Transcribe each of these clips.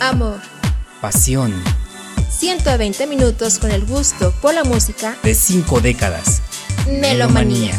amor, pasión. 120 minutos con el gusto por la música de cinco décadas. Melomanía.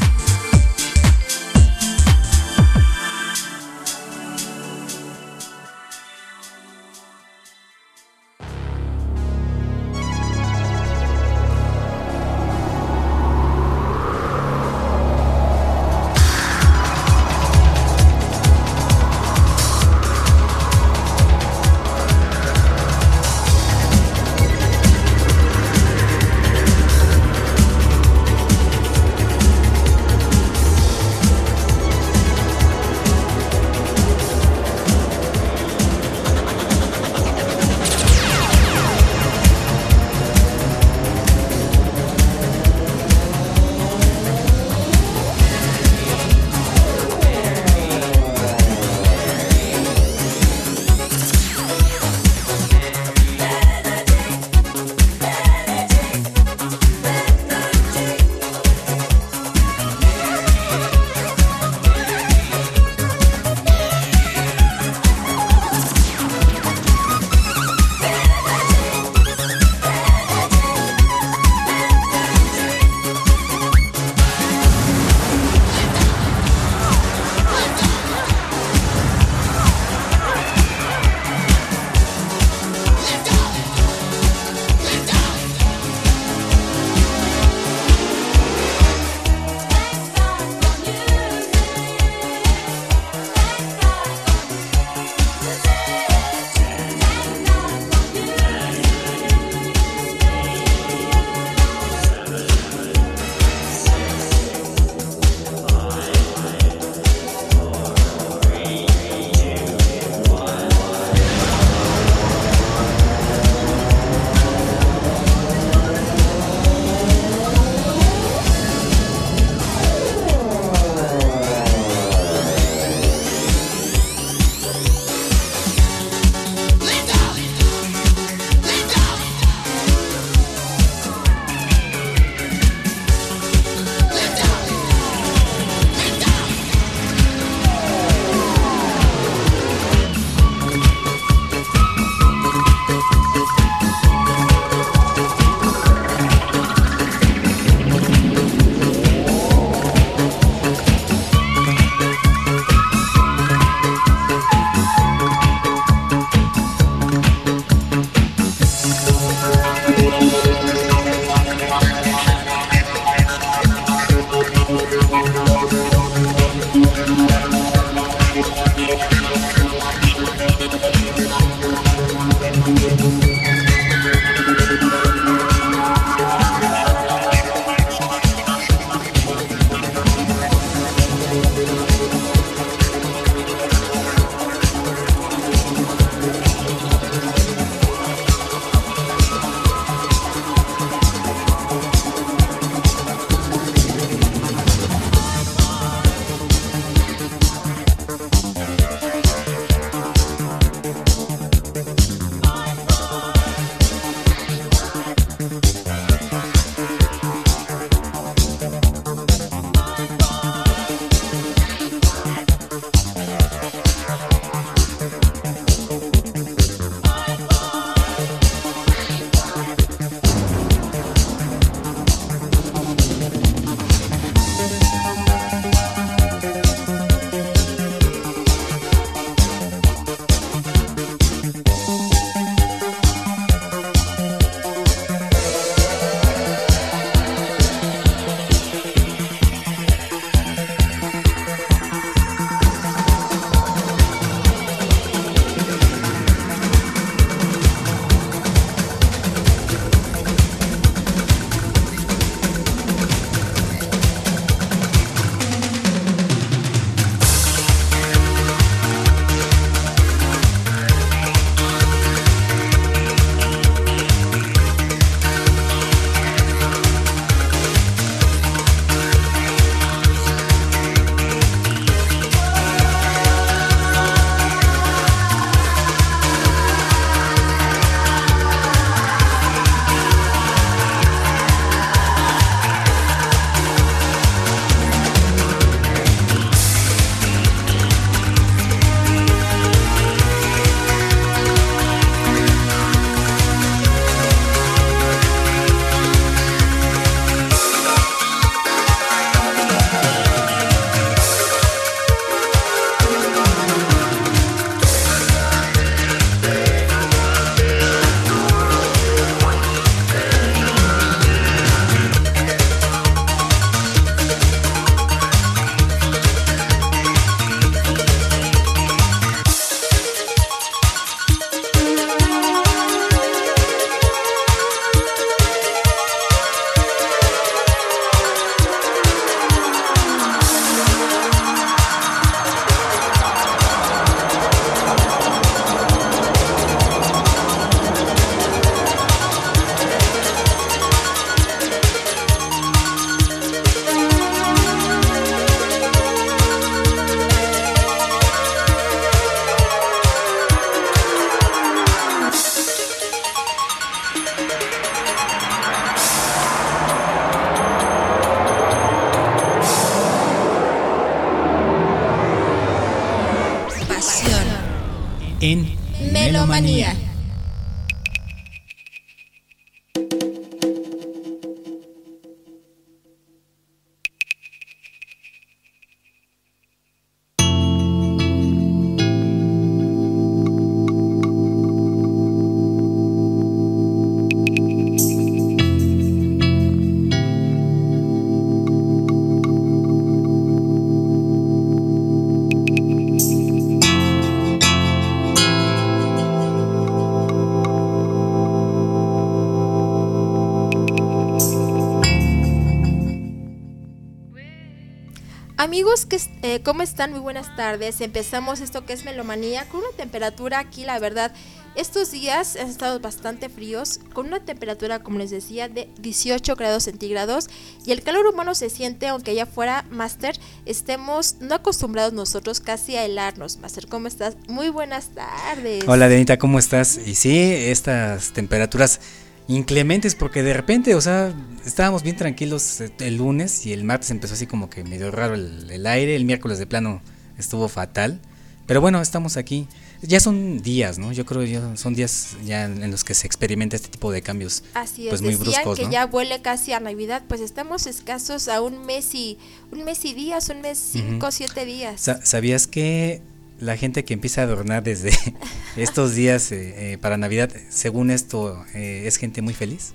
Amigos, eh, ¿cómo están? Muy buenas tardes. Empezamos esto que es Melomanía con una temperatura aquí, la verdad, estos días han estado bastante fríos, con una temperatura, como les decía, de 18 grados centígrados y el calor humano se siente, aunque allá fuera, Master, estemos no acostumbrados nosotros casi a helarnos. Master, ¿cómo estás? Muy buenas tardes. Hola, Denita, ¿cómo estás? Y sí, estas temperaturas inclementes porque de repente, o sea, estábamos bien tranquilos eh, el lunes y el martes empezó así como que medio raro el, aire, el miércoles de plano estuvo fatal, pero bueno, estamos aquí. Ya son días, ¿no? Yo creo que son días ya en los que se experimenta este tipo de cambios. Así es, pues muy bruscos, que ya huele casi a Navidad, pues estamos escasos a un mes y un mes y días, un mes cinco, siete días. ¿Sabías que la gente que empieza a adornar desde estos días eh, eh, para Navidad, según esto, eh, es gente muy feliz.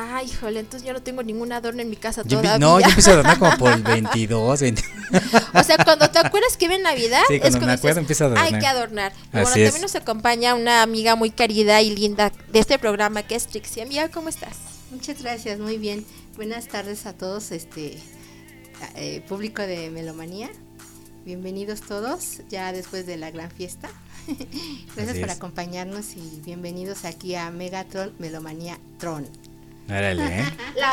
Ay, híjole, entonces yo no tengo ningún adorno en mi casa todavía. No, yo empiezo a adornar como por el 22, 21. O sea, cuando te acuerdas que viene Navidad, sí, cuando me acuerdo empiezo a adornar. Hay que adornar. bueno, también nos acompaña una amiga muy querida y linda de este programa que es Trixie. Amiga, ¿cómo estás? Muchas gracias, muy bien. Buenas tardes a todos, este público de Melomanía. Bienvenidos todos, ya después de la gran fiesta. Gracias por acompañarnos y bienvenidos aquí a Megatron Melomanía Tron. ¿Eh?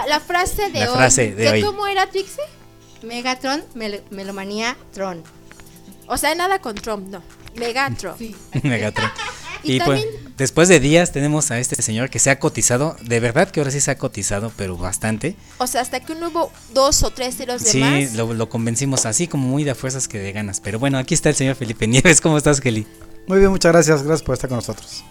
La, frase de la Frase de ¿Cómo era, Trixie? Megatron Melomanía Tron. O sea, nada con Trump, no. Megatron. Megatron. Y, pues, después de días tenemos a este señor que se ha cotizado, de verdad que ahora sí se ha cotizado, pero bastante. O sea, hasta que uno hubo dos o tres ceros de sí, más. Sí, lo, convencimos así como muy de fuerzas que de ganas. Pero bueno, aquí está el señor Felipe Nieves. ¿Cómo estás, Kelly? Muy bien, muchas gracias. Gracias por estar con nosotros.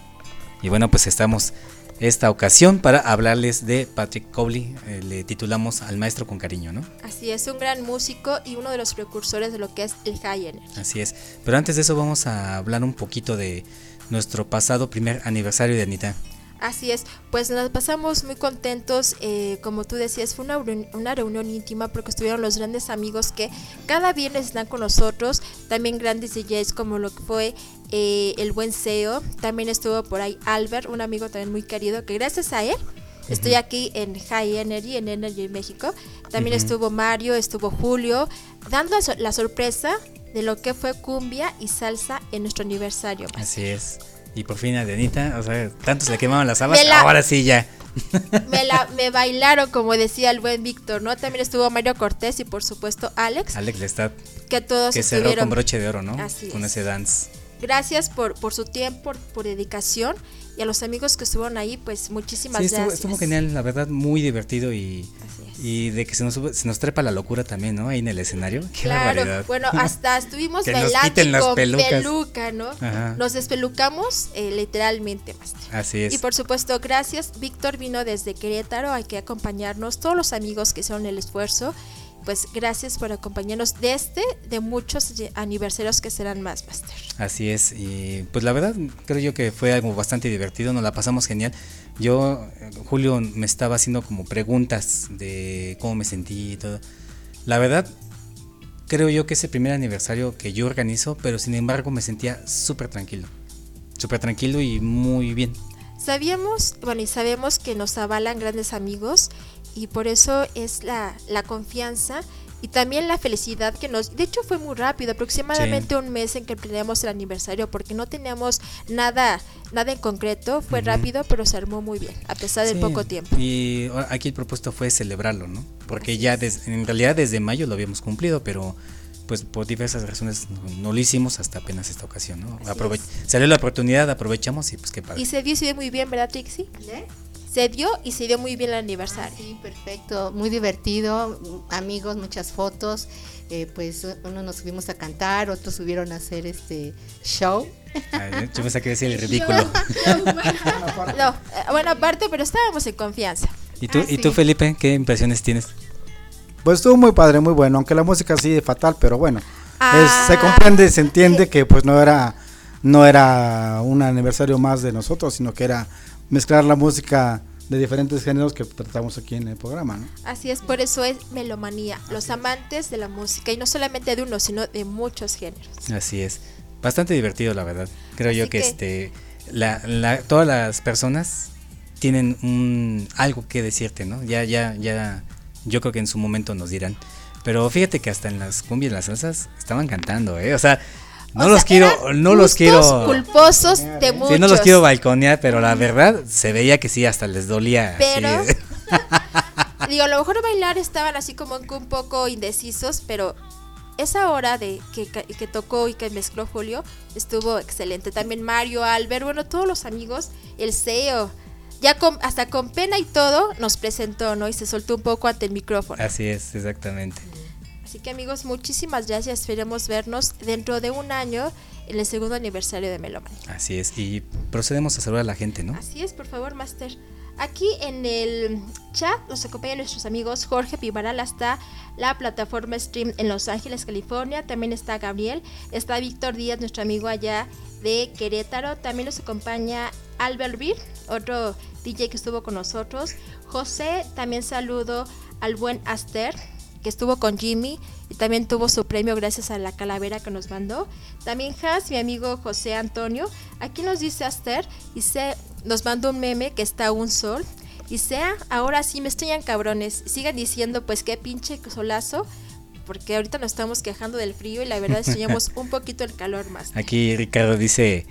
Y bueno, pues estamos esta ocasión para hablarles de Patrick Cowley. Eh, le titulamos Al Maestro con Cariño, ¿no? Así es, un gran músico y uno de los precursores de lo que es el high energy. Así es. Pero antes de eso vamos a hablar un poquito de nuestro pasado primer aniversario de Anita. Así es, pues nos pasamos muy contentos, eh, como tú decías, fue una, una, reunión íntima porque estuvieron los grandes amigos que cada viernes están con nosotros, también grandes DJs como lo que fue eh, el buen SEO, también estuvo por ahí Albert, un amigo también muy querido, que gracias a él estoy aquí en High Energy, en Energy México, también estuvo Mario, estuvo Julio, dando la sorpresa de lo que fue cumbia y salsa en nuestro aniversario. Así es. Y por fin Adenita, o sea, tanto se le quemaban las habas, ahora sí ya. Me, la, me bailaron, como decía el buen Víctor, ¿no? También estuvo Mario Cortés y por supuesto Alex. Alex Lestat. Que todos Que cerró con broche de oro, ¿no? Así con ese dance. Gracias por, por su tiempo, por dedicación y a los amigos que estuvieron ahí, pues muchísimas sí, estuvo, gracias. Estuvo genial, la verdad, muy divertido y, y de que se nos, se nos trepa la locura también, ¿no? Ahí en el escenario. Qué claro, bueno, hasta estuvimos bailando con peluca, ¿no? Nos despelucamos eh, literalmente, más. Así es. Y por supuesto, gracias. Víctor vino desde Querétaro, hay que acompañarnos, todos los amigos que hicieron el esfuerzo pues gracias por acompañarnos de este, de muchos aniversarios que serán más, Master. Así es, y pues la verdad creo yo que fue algo bastante divertido, nos la pasamos genial. Yo, Julio me estaba haciendo como preguntas de cómo me sentí y todo. La verdad, creo yo que es el primer aniversario que yo organizo, pero sin embargo me sentía súper tranquilo. Súper tranquilo y muy bien. Sabíamos, bueno, y sabemos que nos avalan grandes amigos y por eso es la, la confianza y también la felicidad que nos... De hecho fue muy rápido, aproximadamente un mes en que planeamos el aniversario porque no teníamos nada nada en concreto, fue rápido pero se armó muy bien a pesar del poco tiempo. Y aquí el propósito fue celebrarlo, ¿no? Porque ya en realidad desde mayo lo habíamos cumplido, pero pues por diversas razones no, lo hicimos hasta apenas esta ocasión, ¿no? salió la oportunidad, aprovechamos y pues qué padre. Y se dio, muy bien, ¿verdad Trixie? Se dio y se dio muy bien el aniversario. Sí, perfecto, muy divertido, amigos, muchas fotos. Eh, pues uno nos subimos a cantar, otros subieron a hacer este show. Ay, yo pensé que decía el ridículo. no, eh, bueno, aparte, pero estábamos en confianza. ¿Y tú, Ah, ¿Y tú sí. Felipe, qué impresiones tienes? Pues estuvo muy padre, muy bueno, aunque la música sí fatal, pero bueno. Ah. Es- se comprende, se entiende que pues no era no era un aniversario más de nosotros, sino que era mezclar la música de diferentes géneros que tratamos aquí en el programa, ¿no? Así es, por eso es melomanía, los amantes de la música y no solamente de uno, sino de muchos géneros. Así es. Bastante divertido, la verdad. Creo yo que, que- este la, la- todas las personas tienen un algo que decirte, ¿no? Ya ya ya yo creo que en su momento nos dirán. Pero fíjate que hasta en las cumbias, las salsas estaban cantando, ¿eh? O sea, no O los sea, quiero no los quiero culposos de muchos. Sí, no los quiero balconear, pero la verdad se veía que sí hasta les dolía. Pero-. Digo, a lo mejor bailar estaban así como que un poco indecisos, pero esa hora de que, que tocó y que mezcló Julio estuvo excelente. También Mario, Albert, bueno, todos los amigos, el CEO, ya con, hasta con pena y todo nos presentó, ¿no? Y se soltó un poco ante el micrófono. Así es, exactamente. Así que amigos, muchísimas gracias. Esperemos vernos dentro de un año en el segundo aniversario de Meloman. Así es. Y procedemos a saludar a la gente, ¿no? Así es, por favor, Master. Aquí en el chat nos acompañan nuestros amigos Jorge Pivaral hasta la plataforma Stream en Los Ángeles, California. También está Gabriel, está Víctor Díaz, nuestro amigo allá de Querétaro. También nos acompaña Albert Bir, otro DJ que estuvo con nosotros. José, también saludo al buen Aster, que estuvo con Jimmy y también tuvo su premio gracias a la calavera que nos mandó. También Has, mi amigo José Antonio, aquí nos dice Aster y se nos mandó un meme que está un sol. Y sea, ahora sí me extrañan cabrones. Sigan diciendo pues qué pinche solazo. Porque ahorita nos estamos quejando del frío y la verdad extrañamos un poquito el calor más. Aquí Ricardo dice,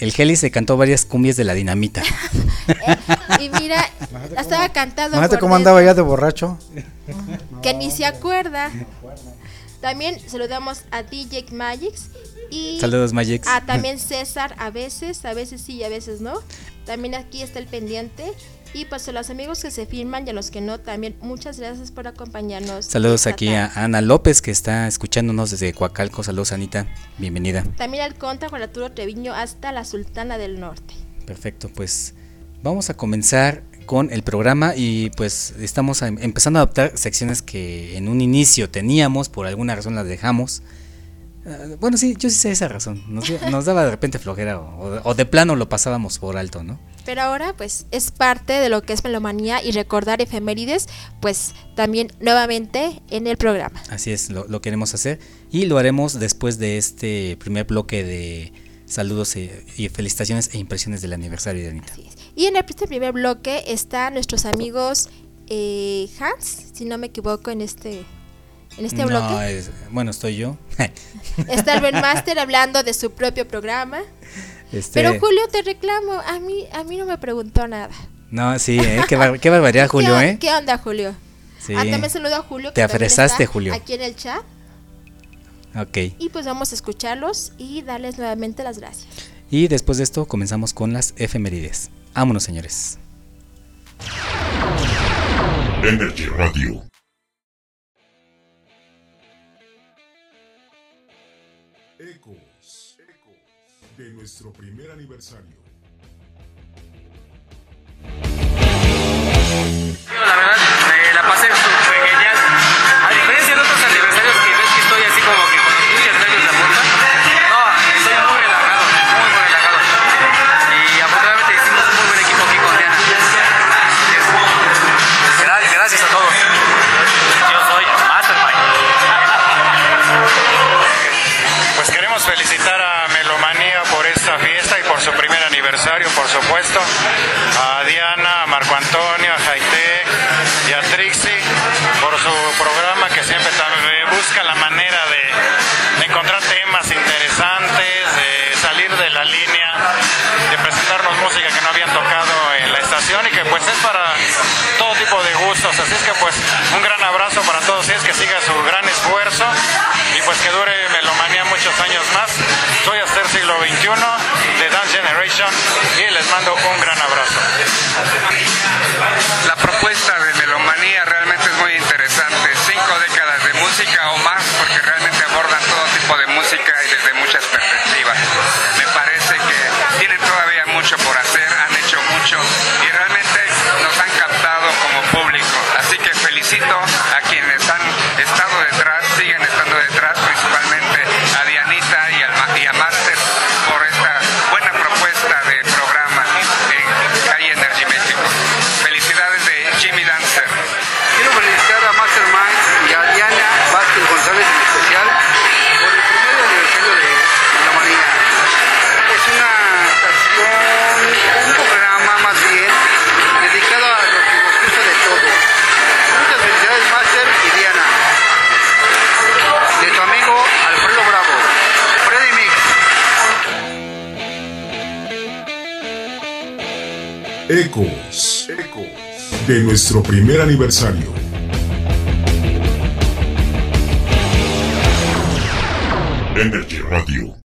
el Heli se cantó varias cumbias de la dinamita. Y mira, la estaba cantando. Imagínate cómo andaba ya de borracho. que ni se acuerda. También saludamos a DJ Magix y Saludos, Magix. a también César, a veces, a veces sí y a veces no. También aquí está el pendiente. Y pues a los amigos que se firman y a los que no, también muchas gracias por acompañarnos. Saludos aquí tarde. a Ana López que está escuchándonos desde Coacalco. Saludos, Anita. Bienvenida. También al contra Juan Arturo Treviño hasta la Sultana del Norte. Perfecto, pues vamos a comenzar con el programa y pues estamos empezando a adaptar secciones que en un inicio teníamos, por alguna razón las dejamos. Ah, bueno, sí, yo sí sé esa razón. Nos, nos daba de repente flojera o, o de plano lo pasábamos por alto, ¿no? Pero ahora pues es parte de lo que es melomanía y recordar efemérides, pues también nuevamente en el programa. Así es, lo, lo queremos hacer y lo haremos después de este primer bloque de saludos e- y felicitaciones e impresiones del aniversario de Anita. Así es. Y en este primer bloque están nuestros amigos eh, Hans, si no me equivoco, en este, en este No, bloque. es- bueno, estoy yo. Está el buen Master hablando de su propio programa. Este, Pero Julio, te reclamo, a mí, a mí no me preguntó nada. No, sí, ¿eh? qué, bar- qué barbaridad, Julio, ¿Qué, ¿eh? ¿Qué onda, Julio? Sí. Ah, también saludo a Julio. Te también afresaste, Julio. Aquí en el chat. Ok. Y pues vamos a escucharlos y darles nuevamente las gracias. Y después de esto comenzamos con las efemérides. Vámonos, señores. Energy Radio. Nuestro primer aniversario. A Diana, a Marco Antonio, a Jaite y a Trixie por su programa que siempre también busca la manera de, de encontrar temas interesantes, de salir de la línea, de presentarnos música que no habían tocado en la estación y que pues es para todo tipo de gustos. Así es que pues un gran abrazo para todos ellos, que siga su gran Ecos. De nuestro primer aniversario. Energy Radio.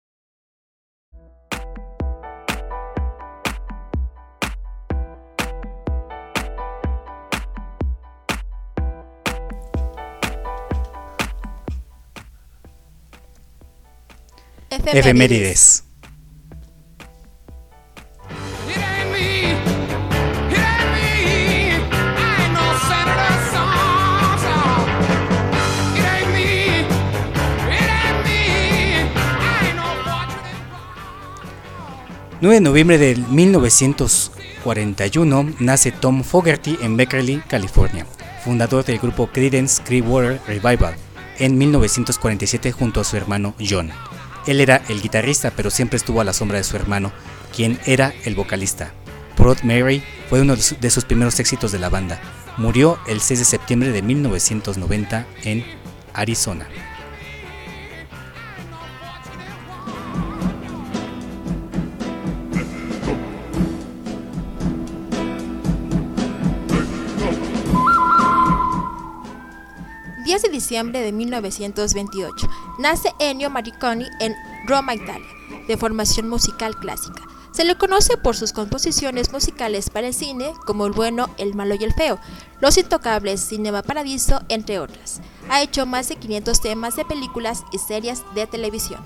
Efemérides. ...9 de noviembre de 1941 nace Tom Fogerty en Beckley, California, fundador del grupo Creedence Clearwater Revival, en 1947 junto a su hermano John. Él era el guitarrista, pero siempre estuvo a la sombra de su hermano, quien era el vocalista. Proud Mary fue uno de sus primeros éxitos de la banda. Murió el 6 de septiembre de 1990 en Arizona. El 10 de diciembre de 1928 nace Ennio Morricone en Roma, Italia, de formación musical clásica. Se le conoce por sus composiciones musicales para el cine, como El bueno, el malo y el feo, Los intocables, Cinema Paradiso, entre otras. Ha hecho más de 500 temas de películas y series de televisión.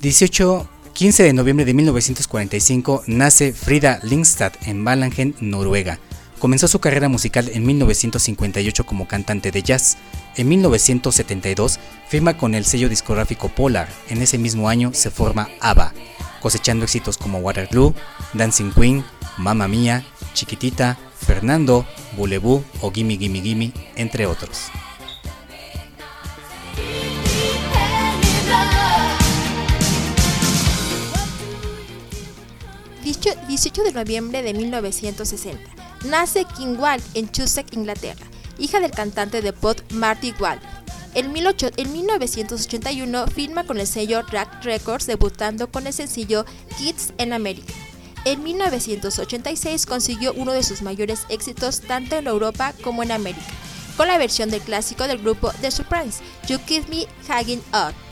18, 15 de noviembre de 1945 nace Frida Lindstad en Ballangen, Noruega. Comenzó su carrera musical en 1958 como cantante de jazz. En 1972 firma con el sello discográfico Polar. En ese mismo año se forma ABBA, cosechando éxitos como Waterloo, Dancing Queen, Mamma Mia, Chiquitita, Fernando, Boulevou o Gimme Gimme Gimme, entre otros. 18 de noviembre de 1960. Nace King Wall en Chusek, Inglaterra, hija del cantante de pop Marty Wall. En, 18 en 1981 firma con el sello Rack Records debutando con el sencillo Kids en América. En 1986 consiguió uno de sus mayores éxitos tanto en Europa como en América, con la versión del clásico del grupo The Surprise, You Keep Me Hanging Up.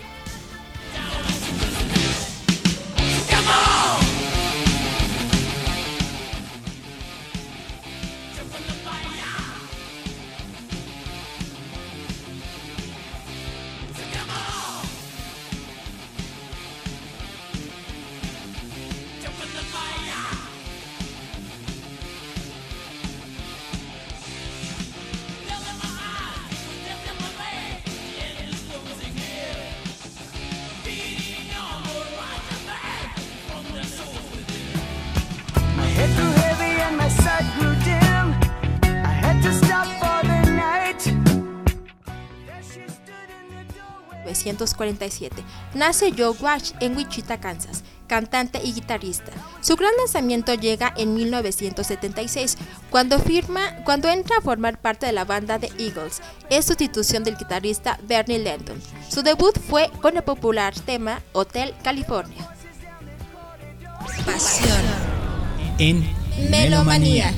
1947. Nace Joe Walsh en Wichita, Kansas, cantante y guitarrista. Su gran lanzamiento llega en 1976, cuando, firma, cuando entra a formar parte de la banda de Eagles, en sustitución del guitarrista Bernie Landon. Su debut fue con el popular tema Hotel California. Pasión. En Melomanía.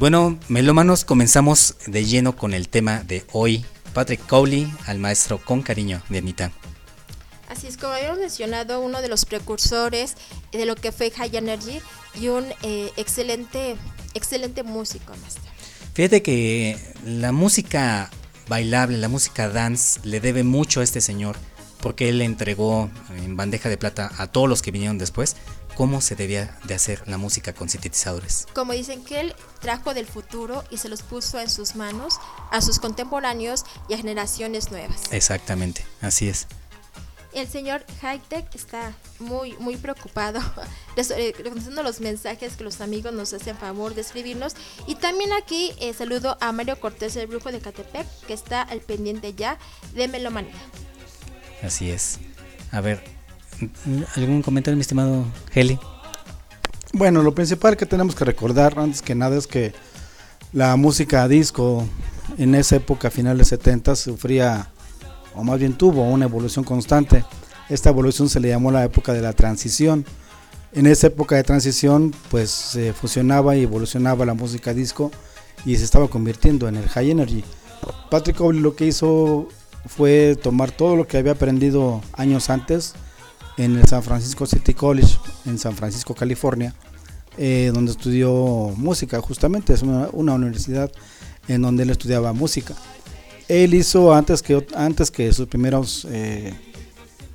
Bueno, melómanos, comenzamos de lleno con el tema de hoy. Patrick Cowley, al maestro con cariño de Anita. Así es, como habíamos mencionado, uno de los precursores de lo que fue High Energy y un eh, excelente, excelente músico, maestro. Fíjate que la música bailable, la música dance, le debe mucho a este señor, porque él le entregó en bandeja de plata a todos los que vinieron después cómo se debía de hacer la música con sintetizadores. Como dicen que él trajo del futuro y se los puso en sus manos a sus contemporáneos y a generaciones nuevas. Exactamente, así es. El señor Hightech está muy, muy preocupado, reconociendo los mensajes que los amigos nos hacen favor de escribirnos. Y también aquí eh, saludo a Mario Cortés, el brujo de Catepec, que está al pendiente ya de Melomanía. Así es. A ver, ¿algún comentario, mi estimado Heli? Bueno, lo principal que tenemos que recordar antes que nada es que la música disco en esa época, finales 70, sufría, o más bien tuvo, una evolución constante. Esta evolución se le llamó la época de la transición. En esa época de transición, pues se fusionaba y evolucionaba la música disco y se estaba convirtiendo en el high energy. Patrick Cowley lo que hizo fue tomar todo lo que había aprendido años antes en el San Francisco City College, en San Francisco, California, eh, donde estudió música, justamente, es una, una universidad en donde él estudiaba música. Él hizo antes que, antes que sus primeros eh,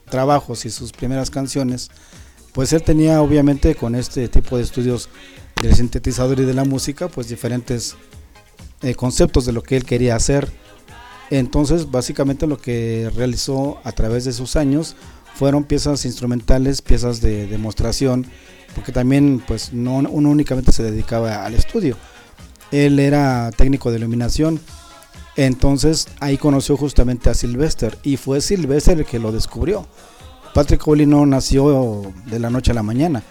trabajos y sus primeras canciones, pues él tenía obviamente con este tipo de estudios del sintetizador y de la música, pues diferentes eh, conceptos de lo que él quería hacer. Entonces, básicamente lo que realizó a través de sus años fueron piezas instrumentales, piezas de demostración, porque también pues no uno únicamente se dedicaba al estudio. Él era técnico de iluminación. Entonces ahí conoció justamente a Sylvester y fue Sylvester el que lo descubrió. Patrick Cowley no nació de la noche a la mañana.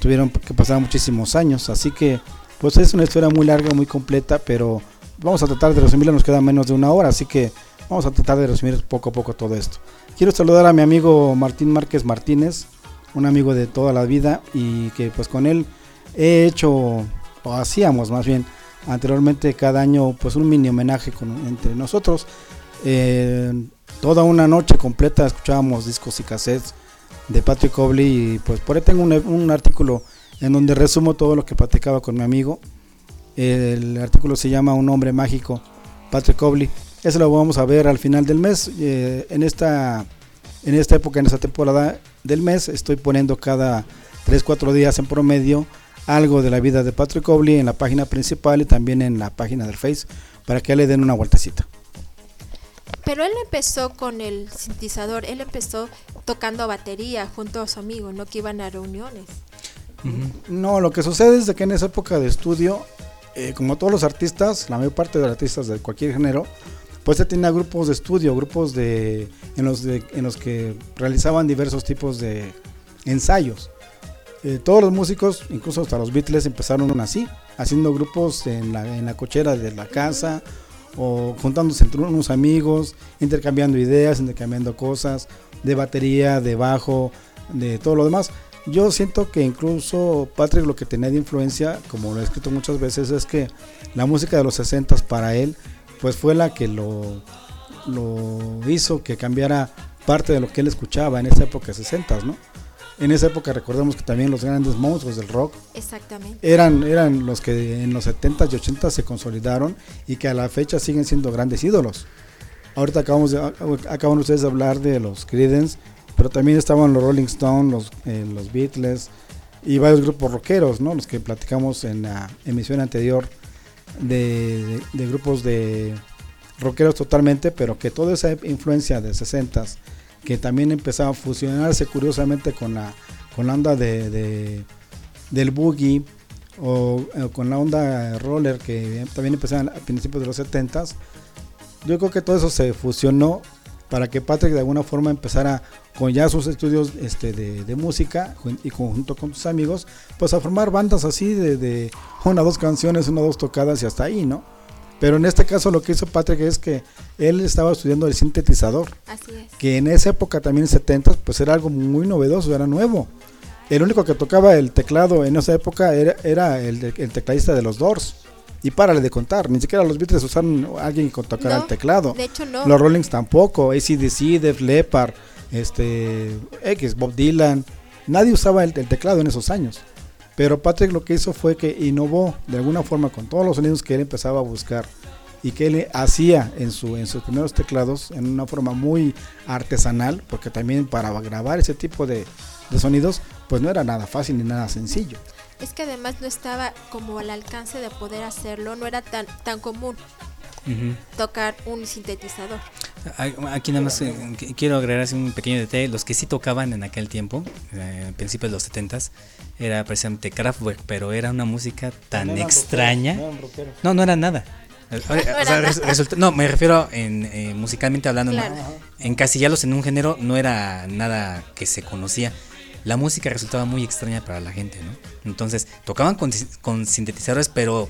Tuvieron que pasar muchísimos años, así que pues es una historia muy larga, muy completa, pero vamos a tratar de resumirla, nos queda menos de una hora, así que vamos a tratar de resumir poco a poco todo esto. Quiero saludar a mi amigo Martín Márquez Martínez, un amigo de toda la vida y que pues con él he hecho, o hacíamos más bien, anteriormente cada año pues un mini homenaje con, entre nosotros. Eh, toda una noche completa escuchábamos discos y cassettes de Patrick Cowley y pues por ahí tengo un, un artículo en donde resumo todo lo que platicaba con mi amigo. El artículo se llama Un hombre mágico, Patrick Cowley. Eso lo vamos a ver al final del mes. Eh, en, esta, en esta época, en esta temporada del mes, estoy poniendo cada 3-4 días en promedio algo de la vida de Patrick Cowley en la página principal y también en la página del Face para que le den una vueltecita. Pero él empezó con el sintetizador, él empezó tocando batería junto a su amigo, no que iban a reuniones. No, lo que sucede es de que en esa época de estudio, eh, como todos los artistas, la mayor parte de los artistas de cualquier género, pues se tenía grupos de estudio, grupos de en los, en los que realizaban diversos tipos de ensayos. Eh, todos los músicos, incluso hasta los Beatles, empezaron así, haciendo grupos en la, en la cochera de la casa o juntándose entre unos amigos, intercambiando ideas, intercambiando cosas, de batería, de bajo, de todo lo demás. Yo siento que incluso Patrick lo que tenía de influencia, como lo he escrito muchas veces, es que la música de los 60 para él, pues fue la que lo, lo hizo que cambiara parte de lo que él escuchaba en esa época de 60, ¿no? En esa época recordemos que también los grandes monstruos del rock Exactamente. eran, eran los que en los 70s y 80s se consolidaron y que a la fecha siguen siendo grandes ídolos. Ahorita acabamos de, acaban ustedes de hablar de los Creedence, pero también estaban los Rolling Stones, los, eh, los Beatles y varios grupos rockeros, ¿no? Los que platicamos en la emisión anterior de, grupos de rockeros totalmente, pero que toda esa influencia de 60s que también empezaba a fusionarse curiosamente con la, con la onda de, de del boogie o, o, con la onda roller que también empezaba a principios de los 70s. Yo creo que todo eso se fusionó para que Patrick de alguna forma empezara con ya sus estudios este, de, de, música y junto con sus amigos, pues a formar bandas así de, de una o dos canciones, una o dos tocadas y hasta ahí, ¿no? Pero en este caso lo que hizo Patrick es que él estaba estudiando el sintetizador. Así es. Que en esa época también 70 pues era algo muy novedoso, era nuevo. El único que tocaba el teclado en esa época era, era el, el, tecladista de los Doors. Y párale de contar, ni siquiera los Beatles usaron a alguien que tocara No, el teclado. de hecho, no. Los Rollings tampoco, ACDC, Def Leppard, este, X, Bob Dylan. Nadie usaba el, el teclado en esos años. Pero Patrick lo que hizo fue que innovó de alguna forma con todos los sonidos que él empezaba a buscar y que él hacía en, su, en sus primeros teclados en una forma muy artesanal, porque también para grabar ese tipo de, de sonidos, pues no era nada fácil ni nada sencillo. Es que además no estaba como al alcance de poder hacerlo, no era tan, tan común tocar un sintetizador. A- Aquí nada más eh, qu- quiero agregar así un pequeño detalle. Los que sí tocaban en aquel tiempo, eh, a principios de los 70s, era precisamente Kraftwerk, pero era una música tan No extraña. rockeros, no. No, no era nada. Eh, o No sea, resulta- no, me refiero en eh, musicalmente hablando, ¿no? Claro. encasillarlos en un género no era nada que se conocía. La música resultaba muy extraña para la gente, ¿no? Entonces, tocaban con, sintetizadores, pero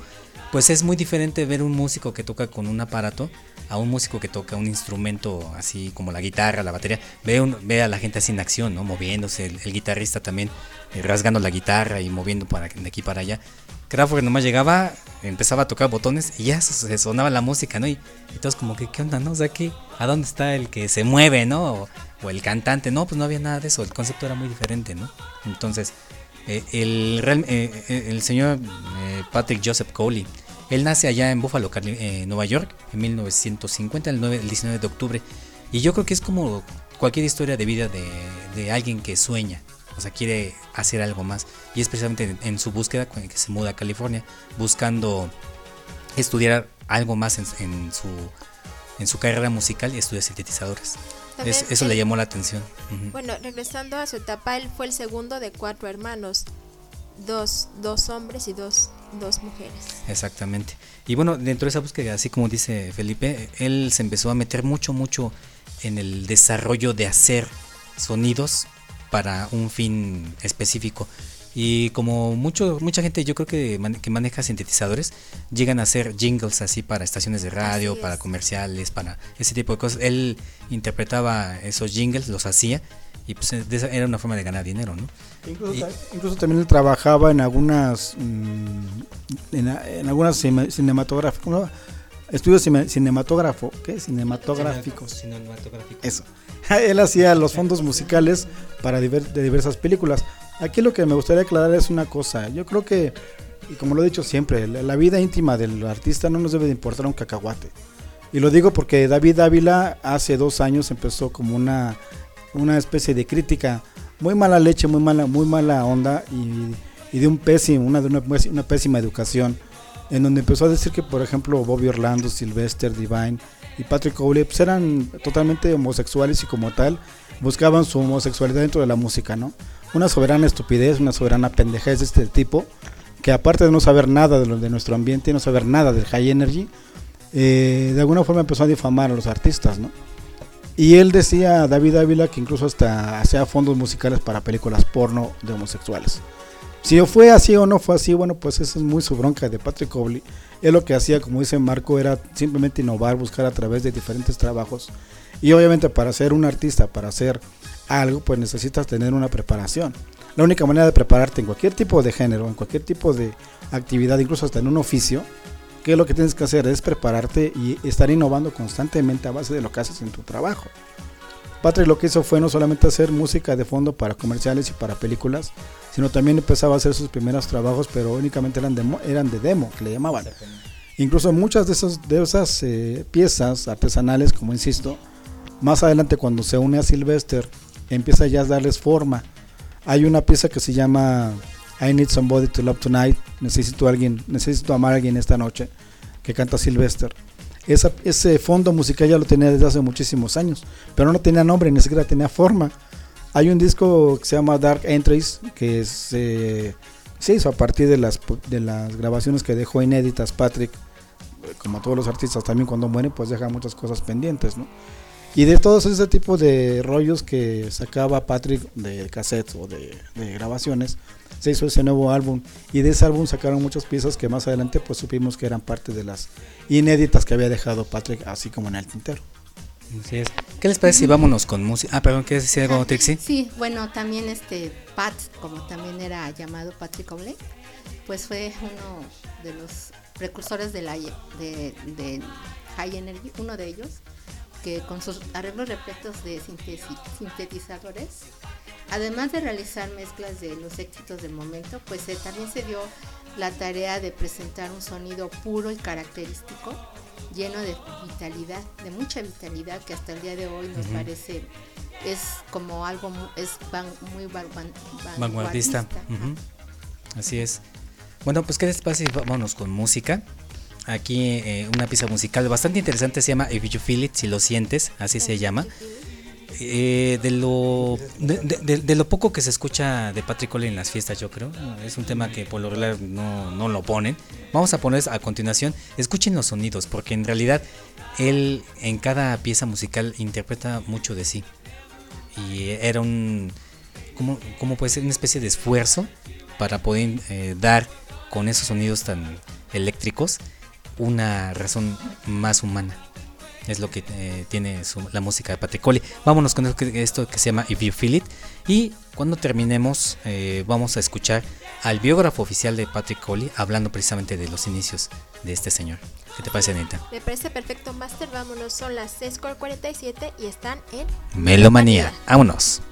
pues es muy diferente ver un músico que toca con un aparato a un músico que toca un instrumento así como la guitarra, la batería. Ve, un- ve a la gente así en acción, ¿no? Moviéndose, el, guitarrista también eh, rasgando la guitarra y moviendo para, de aquí para allá. Kraftwerk nomás llegaba, empezaba a tocar botones y ya se sonaba la música, ¿no? Y, y como que, ¿qué onda, no? O ¿qué? ¿a dónde está el que se mueve, no? O, o el cantante, no, pues no había nada de eso, el concepto era muy diferente, ¿no? Entonces, eh, eh, eh, el señor Patrick Joseph Coley, él nace allá en Buffalo, Nueva York, en 1950, el, 9 el 19 de octubre. Y yo creo que es como cualquier historia de vida de, alguien que sueña, o sea, quiere hacer algo más. Y es precisamente en, su búsqueda que se muda a California, buscando estudiar algo más en, en su, en su carrera musical y estudia sintetizadores. También Es- eso le llamó la atención. Bueno, regresando a su etapa, él fue el segundo de cuatro hermanos, dos, dos hombres y dos, dos mujeres. Exactamente. Y bueno, dentro de esa búsqueda, así como dice Felipe, él se empezó a meter mucho, mucho en el desarrollo de hacer sonidos para un fin específico. Y como mucho, mucha gente yo creo que, que maneja sintetizadores, llegan a hacer jingles así para estaciones de radio, para es. comerciales, para ese tipo de cosas. Él interpretaba esos jingles, los hacía, y pues esa- era una forma de ganar dinero, ¿no? Incluso, Y- incluso también él trabajaba en algunas mm, en, en algunas cine- cinematógrafo- ¿no? estudios cine- cinematógrafo, ¿qué? Cinematográficos. Eso. Él hacía los fondos musicales para diver- de diversas películas. Aquí lo que me gustaría aclarar es una cosa. Yo creo que, y como lo he dicho siempre, la, vida íntima del artista no nos debe de importar un cacahuate. Y lo digo porque David Ávila hace dos años empezó como una, una especie de crítica muy mala leche, muy mala, muy mala onda y, y de un pésimo, una, de una, una pésima educación, en donde empezó a decir que, por ejemplo, Bobby Orlando, Sylvester Divine y Patrick Cowley pues, eran totalmente homosexuales y como tal buscaban su homosexualidad dentro de la música, ¿no? Una soberana estupidez, una soberana pendejez de este tipo, que aparte de no saber nada de, lo, de nuestro ambiente, no saber nada del high energy, eh, de alguna forma empezó a difamar a los artistas, ¿no? Y él decía, David Ávila, que incluso hasta hacía fondos musicales para películas porno de homosexuales. Si fue así o no fue así, bueno, pues esa es muy su bronca de Patrick Cobley. Él lo que hacía, como dice Marco, era simplemente innovar, buscar a través de diferentes trabajos. Y obviamente para ser un artista, para hacer algo, pues necesitas tener una preparación. La única manera de prepararte en cualquier tipo de género, en cualquier tipo de actividad, incluso hasta en un oficio, que lo que tienes que hacer es prepararte y estar innovando constantemente a base de lo que haces en tu trabajo. Patrick lo que hizo fue no solamente hacer música de fondo para comerciales y para películas, sino también empezaba a hacer sus primeros trabajos, pero únicamente eran, demo- eran de demo, que le llamaban. Incluso muchas de, esos, de esas eh, piezas artesanales, como insisto, más adelante cuando se une a Sylvester, empieza ya a darles forma. Hay una pieza que se llama I Need Somebody to Love Tonight, necesito a alguien, necesito amar a alguien esta noche, que canta Sylvester. Esa- ese fondo musical ya lo tenía desde hace muchísimos años, pero no tenía nombre, ni siquiera tenía forma. Hay un disco que se llama Dark Entries, que es, eh, se hizo a partir de las, de las grabaciones que dejó inéditas Patrick, eh, como todos los artistas también cuando mueren, pues deja muchas cosas pendientes, ¿no? Y de todos ese tipo de rollos que sacaba Patrick de cassettes o de, de grabaciones, se hizo ese nuevo álbum. Y de ese álbum sacaron muchas piezas que más adelante pues supimos que eran parte de las inéditas que había dejado Patrick, así como en el tintero. Así es. ¿Qué les parece si vámonos con música? Ah, perdón, ¿quieres decir algo, Trixie? Sí, bueno, también este Pat, como también era llamado Patrick Obley, pues fue uno de los precursores de, la, de, de High Energy, uno de ellos, que con sus arreglos repletos de sintetizadores, además de realizar mezclas de los éxitos del momento, pues eh, también se dio la tarea de presentar un sonido puro y característico, lleno de vitalidad, de mucha vitalidad, que hasta el día de hoy nos parece es como algo es van- muy van- van- vanguardista. Así es. Bueno, pues qué les parece, vámonos con música. Aquí eh, una pieza musical bastante interesante se llama If You Feel It, si lo sientes, así se llama. Eh, de lo de, de- de- lo poco que se escucha de Patrick Cole en las fiestas, yo creo, es un tema que por lo regular no, no lo ponen. Vamos a poner a continuación, escuchen los sonidos, porque en realidad él en cada pieza musical interpreta mucho de sí. Y era un, ¿cómo, cómo puede ser? Una especie de esfuerzo para poder eh, dar con esos sonidos tan eléctricos una razón más humana. Es lo que eh, tiene su- la música de Patrick Coley. Vámonos con esto que, se llama If You Feel It. Y cuando terminemos, eh, vamos a escuchar al biógrafo oficial de Patrick Coley hablando precisamente de los inicios de este señor. ¿Qué te parece, Anita? Me parece perfecto, Master. Vámonos, son las 6.47 y están en Melomanía. Vámonos.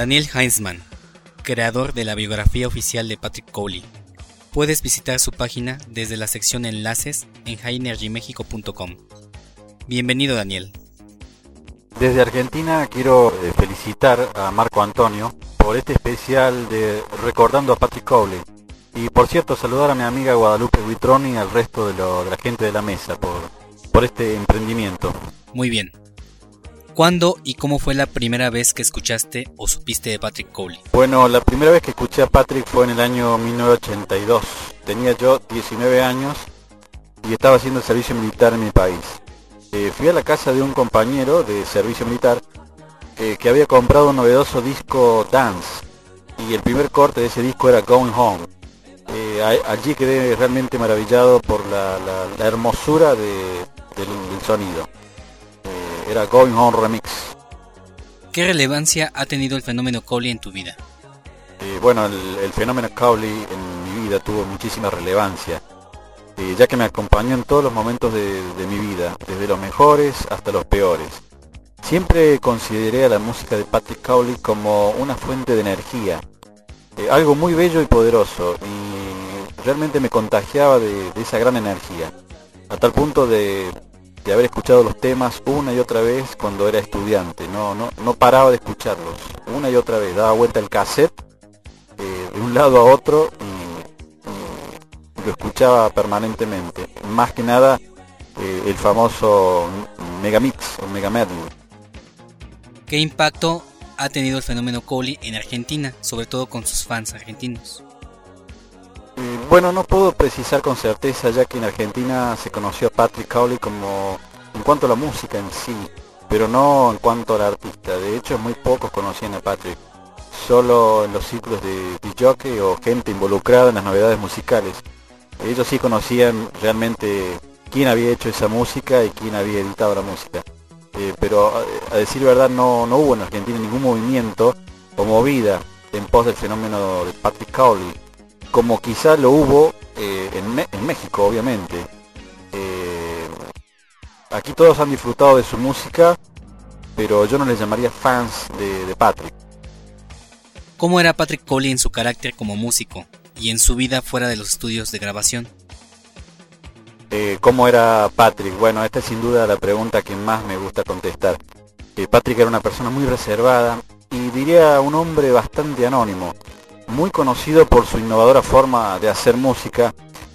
Daniel Heinzmann, creador de la biografía oficial de Patrick Cowley. Puedes visitar su página desde la sección Enlaces en highenergymexico.com. Bienvenido Daniel. Desde Argentina quiero eh, felicitar a Marco Antonio por este especial de Recordando a Patrick Cowley. Y por cierto, saludar a mi amiga Guadalupe Buitroni y al resto de, lo- de la gente de la mesa por, por este emprendimiento. Muy bien. ¿Cuándo y cómo fue la primera vez que escuchaste o supiste de Patrick Cowley? Bueno, la primera vez que escuché a Patrick fue en el año 1982. Tenía yo 19 años y estaba haciendo servicio militar en mi país. Eh, fui a la casa de un compañero de servicio militar eh, que había comprado un novedoso disco Dance y el primer corte de ese disco era Going Home. Eh, allí quedé realmente maravillado por la, la- la hermosura de- del, del sonido. Era Going Home Remix. ¿Qué relevancia ha tenido el fenómeno Cowley en tu vida? Eh, bueno, el, el fenómeno Cowley en mi vida tuvo muchísima relevancia, eh, ya que me acompañó en todos los momentos de, de mi vida, desde los mejores hasta los peores. Siempre consideré a la música de Patrick Cowley como una fuente de energía, eh, algo muy bello y poderoso, y realmente me contagiaba de, de esa gran energía, a tal punto de, de haber escuchado los temas una y otra vez cuando era estudiante, no, no, no paraba de escucharlos, una y otra vez, daba vuelta el cassette eh, de un lado a otro y, lo escuchaba permanentemente. Más que nada eh, el famoso Megamix o Megamedley. ¿Qué impacto ha tenido el fenómeno Cowley en Argentina, sobre todo con sus fans argentinos? Eh, bueno, no puedo precisar con certeza ya que en Argentina se conoció a Patrick Cowley como en cuanto a la música en sí, pero no en cuanto al artista. De hecho, muy pocos conocían a Patrick. Solo en los círculos de jockey o gente involucrada en las novedades musicales. Ellos sí conocían realmente quién había hecho esa música y quién había editado la música. Eh, pero a, a decir verdad no, no hubo en Argentina ningún movimiento o movida en pos del fenómeno de Patrick Cowley, como quizá lo hubo eh, en, Me- en México, obviamente. Eh, aquí todos han disfrutado de su música, pero yo no les llamaría fans de, de Patrick. ¿Cómo era Patrick Cowley en su carácter como músico y en su vida fuera de los estudios de grabación? Eh, ¿Cómo era Patrick? Bueno, esta es sin duda la pregunta que más me gusta contestar. Patrick era una persona muy reservada y diría un hombre bastante anónimo, muy conocido por su innovadora forma de hacer música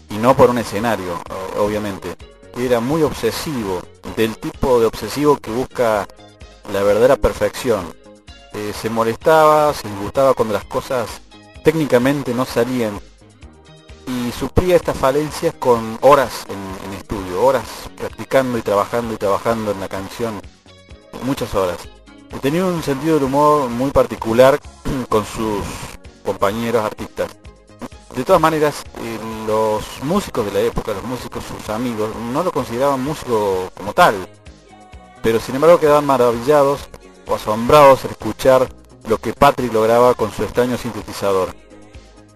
y no por un escenario, obviamente. Era muy obsesivo, del tipo de obsesivo que busca la verdadera perfección. Eh, se molestaba, se disgustaba cuando las cosas técnicamente no salían y suplía estas falencias con horas en, en estudio, horas practicando y trabajando y trabajando en la canción, muchas horas. Tenía un sentido del humor muy particular con sus compañeros artistas. De todas maneras, eh, los músicos de la época, los músicos, sus amigos, no lo consideraban músico como tal, pero sin embargo quedaban maravillados o asombrados al escuchar lo que Patrick lograba con su extraño sintetizador.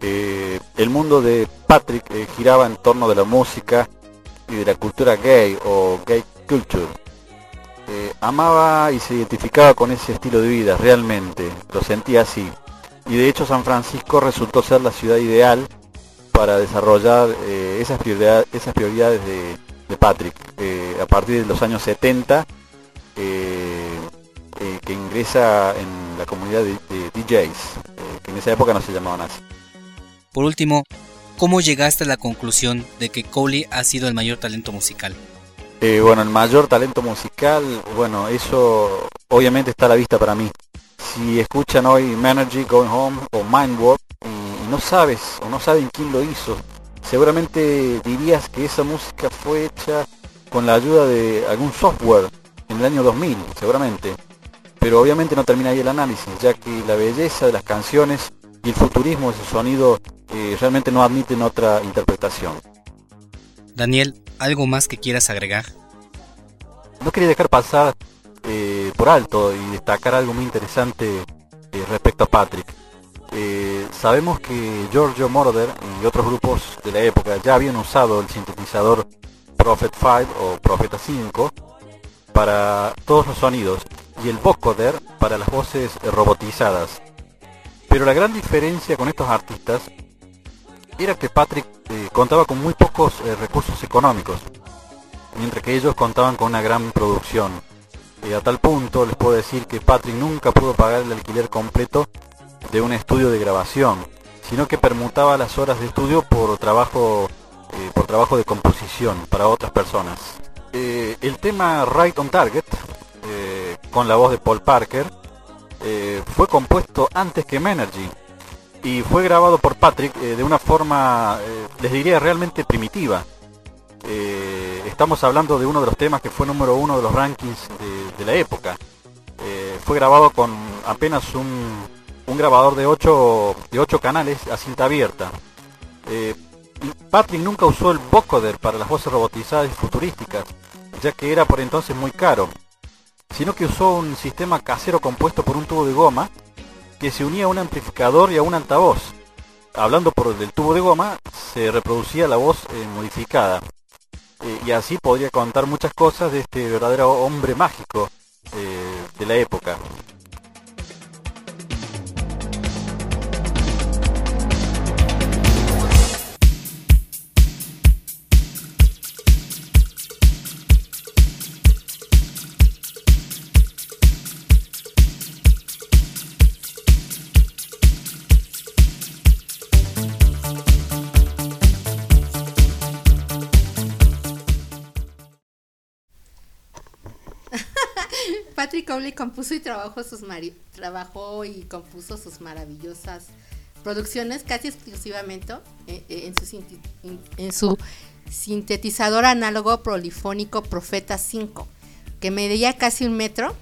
Eh, el mundo de Patrick eh, giraba en torno de la música y de la cultura gay o gay culture. Amaba y se identificaba con ese estilo de vida, realmente, lo sentía así. Y de hecho San Francisco resultó ser la ciudad ideal para desarrollar eh, esas, prioridad- esas prioridades de, de Patrick. Eh, a partir de los años 70, eh, que ingresa en la comunidad de, de DJs, que en esa época no se llamaban así. Por último, ¿cómo llegaste a la conclusión de que Cowley ha sido el mayor talento musical? Eh, bueno, el mayor talento musical, bueno, eso obviamente está a la vista para mí. Si escuchan hoy Manergy, Going Home o Mindwarp y, y no sabes o no saben quién lo hizo, seguramente dirías que esa música fue hecha con la ayuda de algún software en el año 2000, seguramente. Pero obviamente no termina ahí el análisis, ya que la belleza de las canciones y el futurismo de su sonido eh, realmente no admiten otra interpretación. Daniel, ¿algo más que quieras agregar? No quería dejar pasar eh, por alto y destacar algo muy interesante eh, respecto a Patrick. Eh, sabemos que Giorgio Moroder y otros grupos de la época ya habían usado el sintetizador Prophet 5 o Profeta 5 para todos los sonidos y el vocoder para las voces robotizadas. Pero la gran diferencia con estos artistas era que Patrick contaba con muy pocos recursos económicos, mientras que ellos contaban con una gran producción. Y a tal punto les puedo decir que Patrick nunca pudo pagar el alquiler completo de un estudio de grabación, sino que permutaba las horas de estudio por trabajo, eh, por trabajo de composición para otras personas. Eh, el tema Right on Target, eh, con la voz de Paul Parker, eh, fue compuesto antes que Menergy y fue grabado por Patrick eh, de una forma, eh, les diría, realmente primitiva. Eh, estamos hablando de uno de los temas que fue número uno de los rankings de, la época. Eh, fue grabado con apenas un, grabador de 8 de ocho canales a cinta abierta. Eh, Patrick nunca usó el vocoder para las voces robotizadas y futurísticas, ya que era por entonces muy caro, sino que usó un sistema casero compuesto por un tubo de goma que se unía a un amplificador y a un altavoz. Hablando por el tubo de goma, se reproducía la voz modificada. Eh, y así podría contar muchas cosas de este verdadero hombre mágico eh, de la época. Patrick Cowley compuso y trabajó sus trabajó y compuso sus maravillosas producciones casi exclusivamente eh, eh, en, su en su sintetizador análogo polifónico Profeta 5, que medía casi un metro,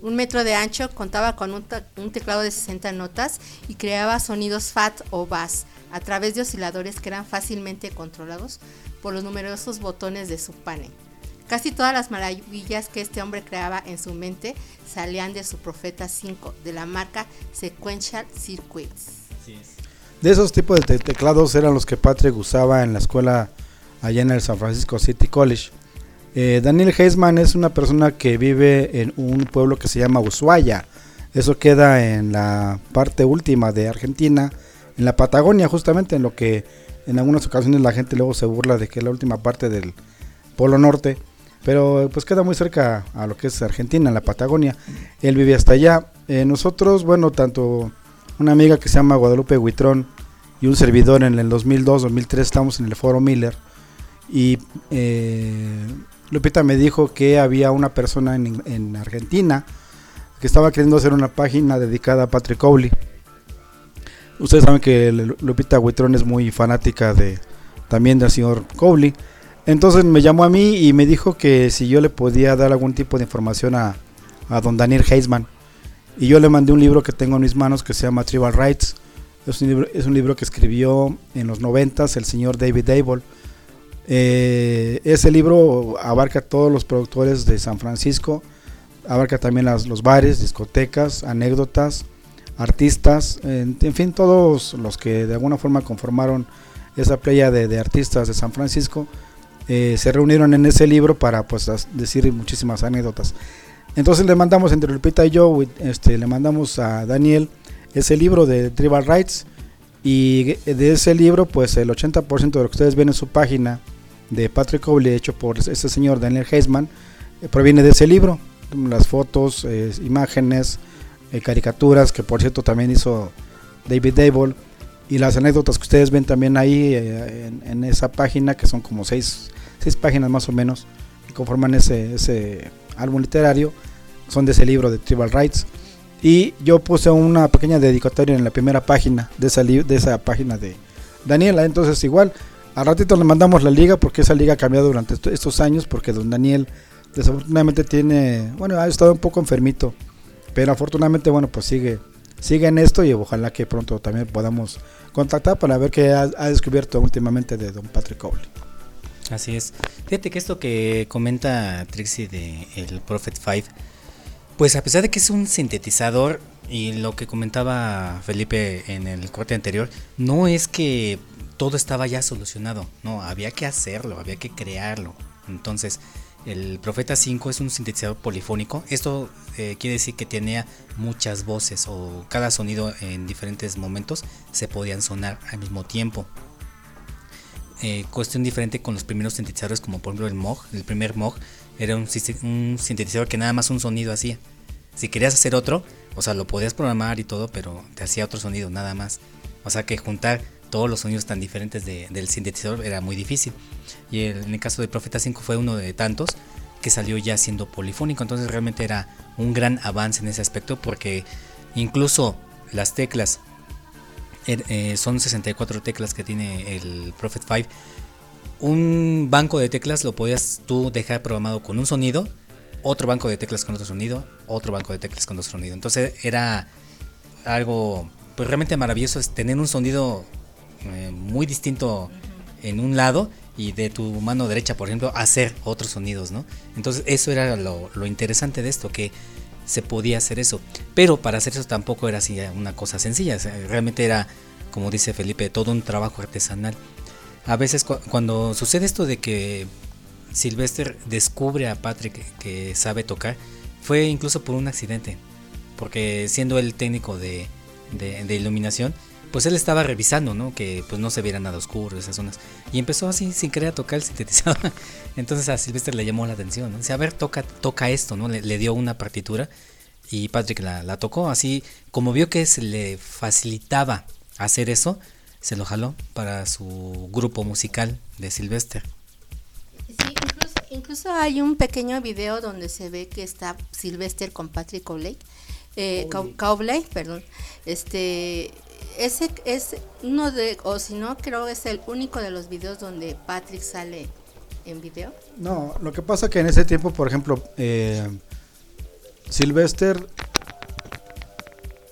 un metro de ancho, contaba con un, un teclado de 60 notas y creaba sonidos fat o bass a través de osciladores que eran fácilmente controlados por los numerosos botones de su panel. Casi todas las maravillas que este hombre creaba en su mente salían de su Profeta 5, de la marca Sequential Circuits. De esos tipos de te- teclados eran los que Patrick usaba en la escuela allá en el San Francisco City College. Eh, Daniel Heisman es una persona que vive en un pueblo que se llama Ushuaia. Eso queda en la parte última de Argentina, en la Patagonia, justamente en lo que en algunas ocasiones la gente luego se burla de que es la última parte del Polo Norte. Pero pues queda muy cerca a lo que es Argentina, en la Patagonia. Él vive hasta allá. Eh, nosotros, bueno, tanto una amiga que se llama Guadalupe Huitrón y un servidor en el 2002-2003 estamos en el Foro Miller y eh, Lupita me dijo que había una persona en, en Argentina que estaba queriendo hacer una página dedicada a Patrick Cowley. Ustedes saben que Lu- Lupita Huitrón es muy fanática de también del señor Cowley. Entonces me llamó a mí y me dijo que si yo le podía dar algún tipo de información a, don Daniel Heisman. Y yo le mandé un libro que tengo en mis manos que se llama Tribal Rights. Es un libro, es un libro que escribió en los noventas el señor David Dable. Eh, ese libro abarca todos los productores de San Francisco, abarca también los bares, discotecas, anécdotas, artistas, en, fin, todos los que de alguna forma conformaron esa playa de artistas de San Francisco eh, se reunieron en ese libro para pues decir muchísimas anécdotas. Entonces le mandamos entre Lupita y yo, este, le mandamos a Daniel ese libro de Tribal Rights y de ese libro pues el 80% de lo que ustedes ven en su página de Patrick Cowley hecho por este señor Daniel Heisman eh, proviene de ese libro, las fotos, eh, imágenes, eh, caricaturas que por cierto también hizo David Dable y las anécdotas que ustedes ven también ahí eh, en esa página que son como seis, seis páginas más o menos que conforman ese, ese álbum literario son de ese libro de Tribal Rights y yo puse una pequeña dedicatoria en la primera página de esa, de esa página de Daniela entonces igual al ratito le mandamos la liga porque esa liga ha cambiado durante est- estos años porque don Daniel desafortunadamente tiene bueno ha estado un poco enfermito pero afortunadamente bueno pues sigue sigue en esto y ojalá que pronto también podamos contactar para ver qué ha, ha descubierto últimamente de don Patrick Cowley. Así es. Fíjate que esto que comenta Trixie de el Prophet 5, pues a pesar de que es un sintetizador y lo que comentaba Felipe en el corte anterior, no es que todo estaba ya solucionado, no, había que hacerlo, había que crearlo. Entonces, El Profeta 5 es un sintetizador polifónico. Esto eh, quiere decir que tenía muchas voces o cada sonido en diferentes momentos se podían sonar al mismo tiempo. Eh, cuestión diferente con los primeros sintetizadores como por ejemplo el Moog. El primer Moog era un, sintetizador que nada más un sonido hacía. Si querías hacer otro, o sea, lo podías programar y todo, pero te hacía otro sonido nada más. O sea que juntar todos los sonidos tan diferentes de- del sintetizador era muy difícil. Y el- en el caso de Profeta 5 fue uno de tantos que salió ya siendo polifónico. Entonces realmente era un gran avance en ese aspecto porque incluso las teclas eh, son 64 teclas que tiene el Prophet 5. Un banco de teclas lo podías tú dejar programado con un sonido, otro banco de teclas con otro sonido, otro banco de teclas con otro sonido. Entonces era algo pues realmente maravilloso es tener un sonido eh, muy distinto en un lado y de tu mano derecha, por ejemplo, hacer otros sonidos, ¿no? Entonces eso era lo, lo interesante de esto, que se podía hacer eso. Pero para hacer eso tampoco era así una cosa sencilla, realmente era, como dice Felipe, todo un trabajo artesanal. A veces cu- cuando sucede esto de que Sylvester descubre a Patrick que, sabe tocar, fue incluso por un accidente, porque siendo el técnico de- de iluminación, pues él estaba revisando, ¿no? Que pues no se viera nada oscuro, esas zonas. Y empezó así, sin querer, a tocar el sintetizador. Entonces a Sylvester le llamó la atención, ¿no? Dice, a ver, toca, toca esto, ¿no? Le, le dio una partitura y Patrick la, la tocó así, como vio que se le facilitaba hacer eso, se lo jaló para su grupo musical de Sylvester. Sí, incluso, incluso hay un pequeño video donde se ve que está Sylvester con Patrick Cowley, eh, Cow- Cowley, perdón. Este, ese es uno de, o si no, creo es el único de los videos donde Patrick sale en video. No, lo que pasa que en ese tiempo, por ejemplo, eh, Sylvester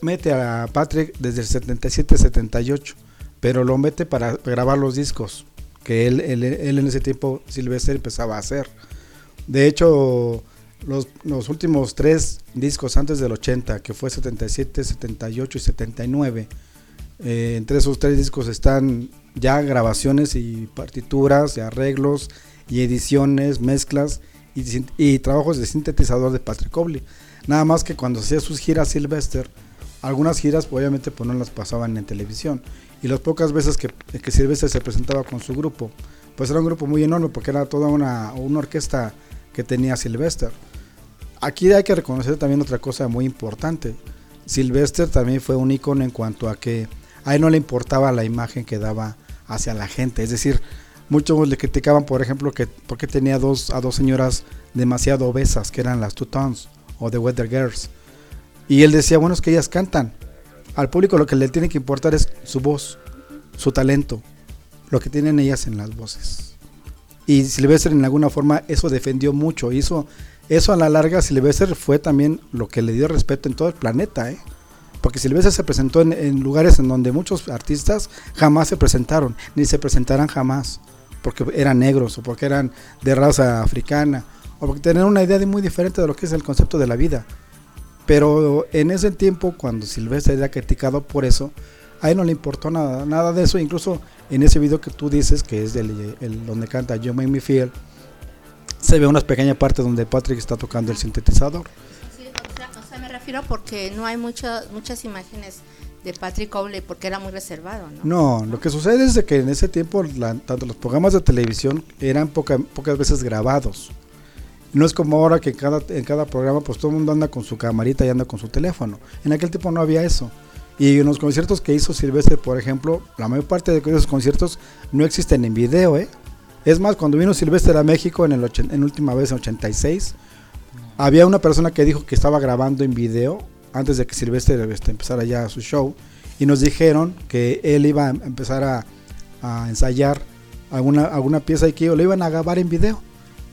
mete a Patrick desde el 77-78, pero lo mete para grabar los discos que él, él- él en ese tiempo, Sylvester, empezaba a hacer. De hecho, los, los últimos tres discos antes del 80, que fue 77, 78 y 79, eh, entre esos tres discos están ya grabaciones y partituras y arreglos y ediciones, mezclas y, trabajos de sintetizador de Patrick Cobley. Nada más que cuando hacía sus giras Sylvester, algunas giras obviamente pues no las pasaban en televisión. Y las pocas veces que, que Sylvester se presentaba con su grupo, pues era un grupo muy enorme porque era toda una, una orquesta que tenía Sylvester. Aquí hay que reconocer también otra cosa muy importante. Sylvester también fue un icono en cuanto a que a él no le importaba la imagen que daba hacia la gente. Es decir, muchos le criticaban, por ejemplo, que porque tenía dos, a dos señoras demasiado obesas, que eran las Two o The Weather Girls. Y él decía, bueno, es que ellas cantan. Al público lo que le tiene que importar es su voz, su talento, lo que tienen ellas en las voces. Y Sylvester en alguna forma eso defendió mucho. Hizo eso a la larga, Sylvester fue también lo que le dio respeto en todo el planeta. ¿eh? Porque Sylvester se presentó en, lugares en donde muchos artistas jamás se presentaron, ni se presentarán jamás. Porque eran negros o porque eran de raza africana o porque tenían una idea de muy diferente de lo que es el concepto de la vida. Pero en ese tiempo, cuando Sylvester era criticado por eso, a él no le importó nada, nada de eso. Incluso en ese video que tú dices, que es del, el, donde canta You Make Me Feel, se ve una pequeña parte donde Patrick está tocando el sintetizador. Refiero porque no hay muchas muchas imágenes de Patrick Cowley porque era muy reservado, ¿no? No, lo que sucede es de que en ese tiempo la- tanto los programas de televisión eran poca- pocas veces grabados. No es como ahora que en cada, en cada programa pues todo el mundo anda con su camarita y anda con su teléfono. En aquel tiempo no había eso. Y en los conciertos que hizo Silvestre, por ejemplo, la mayor parte de esos conciertos no existen en video, ¿eh? Es más, cuando vino Silvestre a México en el en última vez en 86, había una persona que dijo que estaba grabando en video antes de que Silvestre este, empezara ya su show y nos dijeron que él iba a empezar a, ensayar alguna, alguna pieza y que lo iban a grabar en video.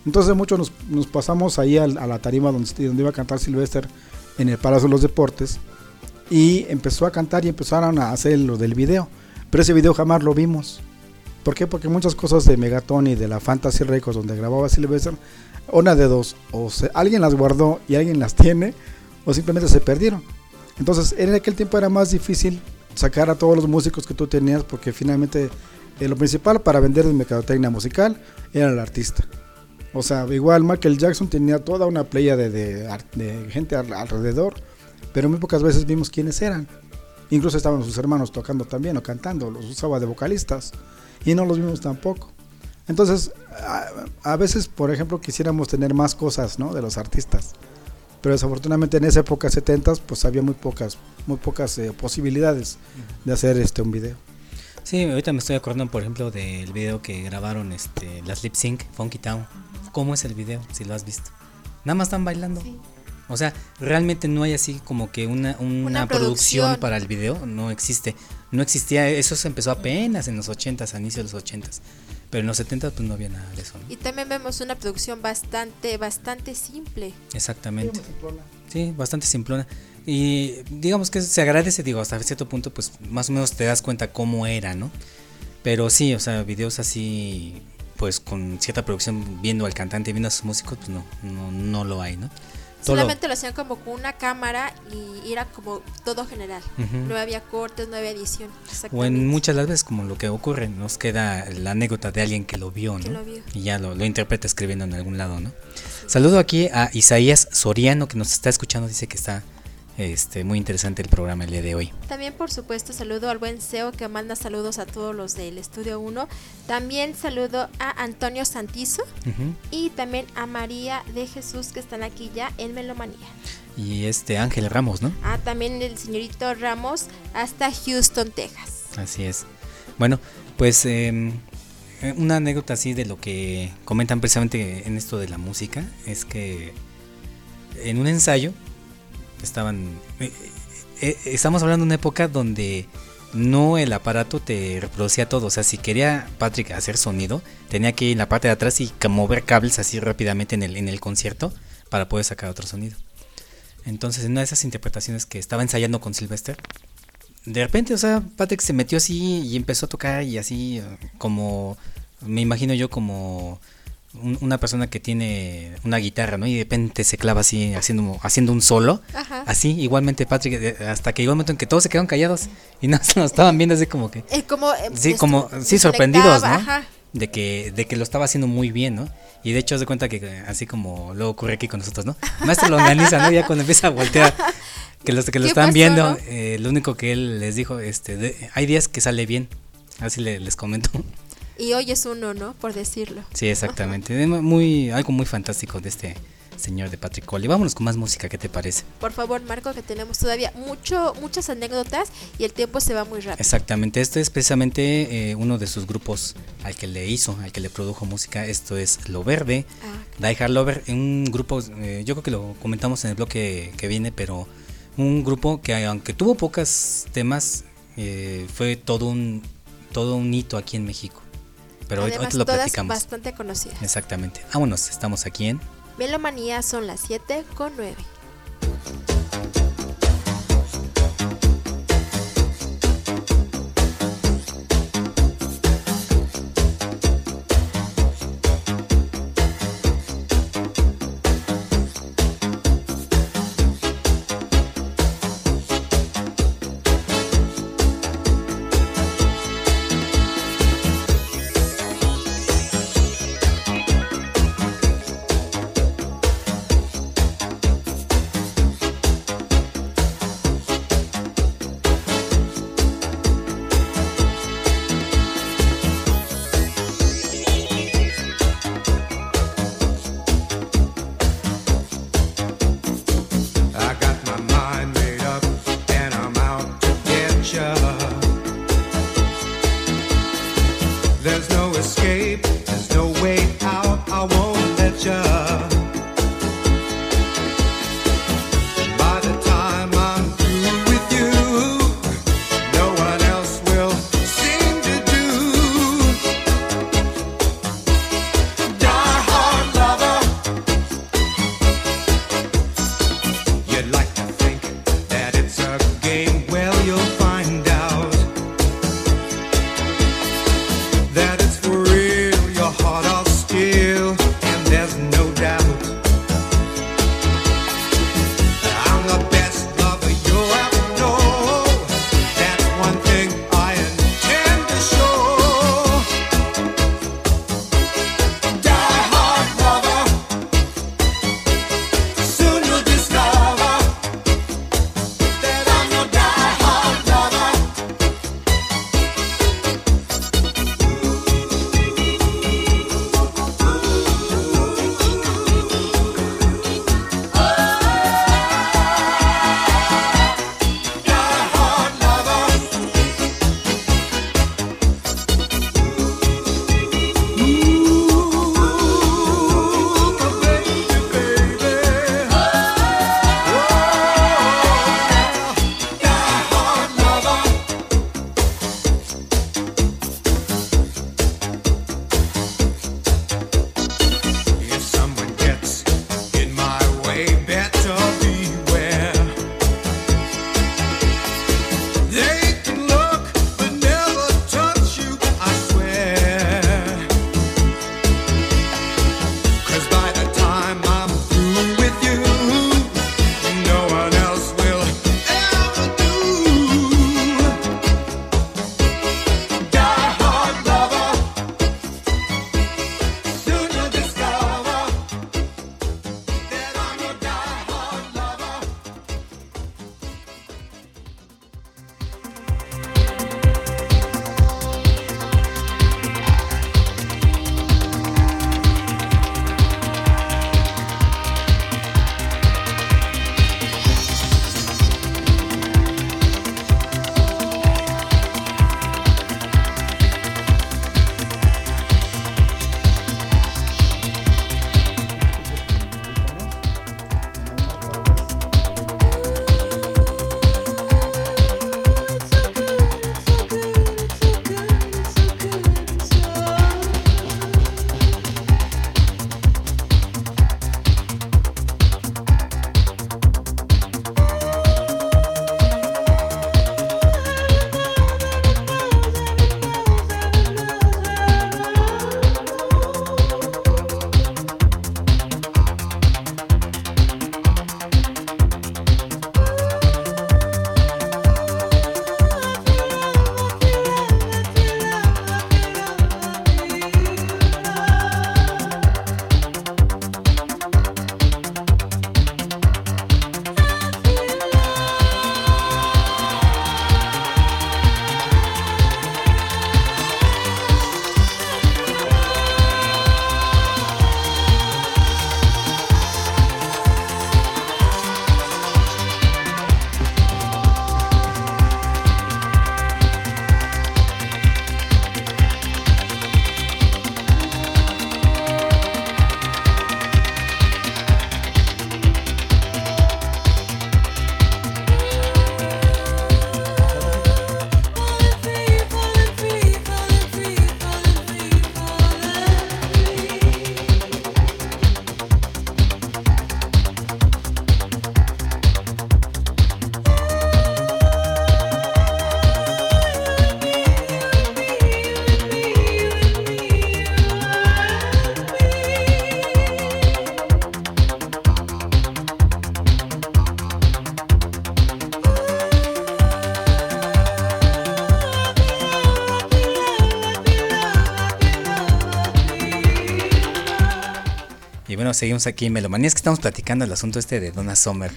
Entonces muchos nos, pasamos ahí a, la tarima donde, donde iba a cantar Silvestre en el Palacio de los Deportes y empezó a cantar y empezaron a hacer lo del video. Pero ese video jamás lo vimos. ¿Por qué? Porque muchas cosas de Megaton y de la Fantasy Records donde grababa Sylvester, una de dos, o alguien las guardó y alguien las tiene, o simplemente se perdieron. Entonces, en aquel tiempo era más difícil sacar a todos los músicos que tú tenías porque finalmente eh, lo principal para vender de mercadotecnia musical era el artista. O sea, igual Michael Jackson tenía toda una playa de, gente al- alrededor, pero muy pocas veces vimos quiénes eran. Incluso estaban sus hermanos tocando también o cantando, los usaba de vocalistas y no los vimos tampoco. Entonces, a, a veces, por ejemplo, quisiéramos tener más cosas, ¿no? De los artistas. Pero desafortunadamente en esa época 70 pues había muy pocas muy pocas eh, posibilidades de hacer este un video. Sí, ahorita me estoy acordando, por ejemplo, del video que grabaron este, las Lip Sync, Funky Town. ¿Cómo es el video? Si lo has visto. Nada más están bailando. O sea, realmente no hay así como que una, una, Una producción. producción. para el video. No existe. No existía. Eso se empezó apenas en los 80s, a inicio de los 80s. Pero en los 70 pues no había nada de eso. ¿no? Y también vemos una producción bastante, bastante simple. Exactamente. Sí, bastante simplona. Y digamos que se agradece, digo, hasta cierto punto, pues más o menos te das cuenta cómo era, ¿no? Pero sí, o sea, videos así, pues con cierta producción, viendo al cantante, viendo a sus músicos, pues no, no, no lo hay, ¿no? Todo Solamente lo hacían como con una cámara y era como todo general. No había cortes, no había edición. o en muchas las veces como lo que ocurre, nos queda la anécdota de alguien que lo vio, ¿no? lo vio. Y ya lo, lo interpreta escribiendo en algún lado, ¿no? Saludo aquí a Isaías Soriano que nos está escuchando, dice que está este, muy interesante el programa el día de hoy. También, por supuesto, saludo al buen SEO que manda saludos a todos los del Estudio 1. También saludo a Antonio Santizo y también a María de Jesús que están aquí ya en Melomanía. Y este Ángel Ramos, ¿no? Ah, también el señorito Ramos hasta Houston, Texas. Así es. Bueno, pues em, eh, una anécdota así de lo que comentan precisamente en esto de la música es que en un ensayo estaban... eh, eh, estamos hablando de una época donde no el aparato te reproducía todo. O sea, si quería Patrick hacer sonido, tenía que ir en la parte de atrás y mover cables así rápidamente en el, en el concierto para poder sacar otro sonido. Entonces, en una de esas interpretaciones que estaba ensayando con Sylvester, de repente, o sea, Patrick se metió así y empezó a tocar y así eh, como, me imagino yo como un- una persona que tiene una guitarra, ¿no? Y de repente se clava así haciendo, haciendo un solo. Ajá. Así, igualmente Patrick, eh, hasta que llegó el momento en que todos se quedaron callados y no nos estaban viendo así como que... Eh, como, eh, Sí, esto- como, sí, se sorprendidos, ¿no? ajá. De que, de que lo estaba haciendo muy bien, ¿no? Y de hecho, de cuenta que así como luego ocurre aquí con nosotros, ¿no? Maestro lo organiza, ¿no? Ya cuando empieza a voltear, que los que lo ¿Qué están pasó, viendo, no? eh, lo único que él les dijo, este, de- hay días que sale bien, así le- les comento. Y hoy es uno, ¿no? Por decirlo. Sí, exactamente. Muy, algo muy fantástico de este señor de Patrick Cole. Vámonos con más música, ¿qué te parece? Por favor, Marco, que tenemos todavía mucho, muchas anécdotas y el tiempo se va muy rápido. Exactamente, este es precisamente eh, uno de sus grupos al que le hizo, al que le produjo música. Esto es Lo Verde, Ah, Die Hard Lover, un grupo, eh, yo creo que lo comentamos en el bloque que viene, pero un grupo que aunque tuvo pocos temas, eh, fue todo un, todo un hito aquí en México. Pero hoy, hoy Además, te lo todas platicamos. bastante conocidas. Exactamente. Vámonos, estamos aquí en... Melomanía son las 7 con 9. Bueno, seguimos aquí en Melomanía. Es que estamos platicando el asunto este de Donna Summer.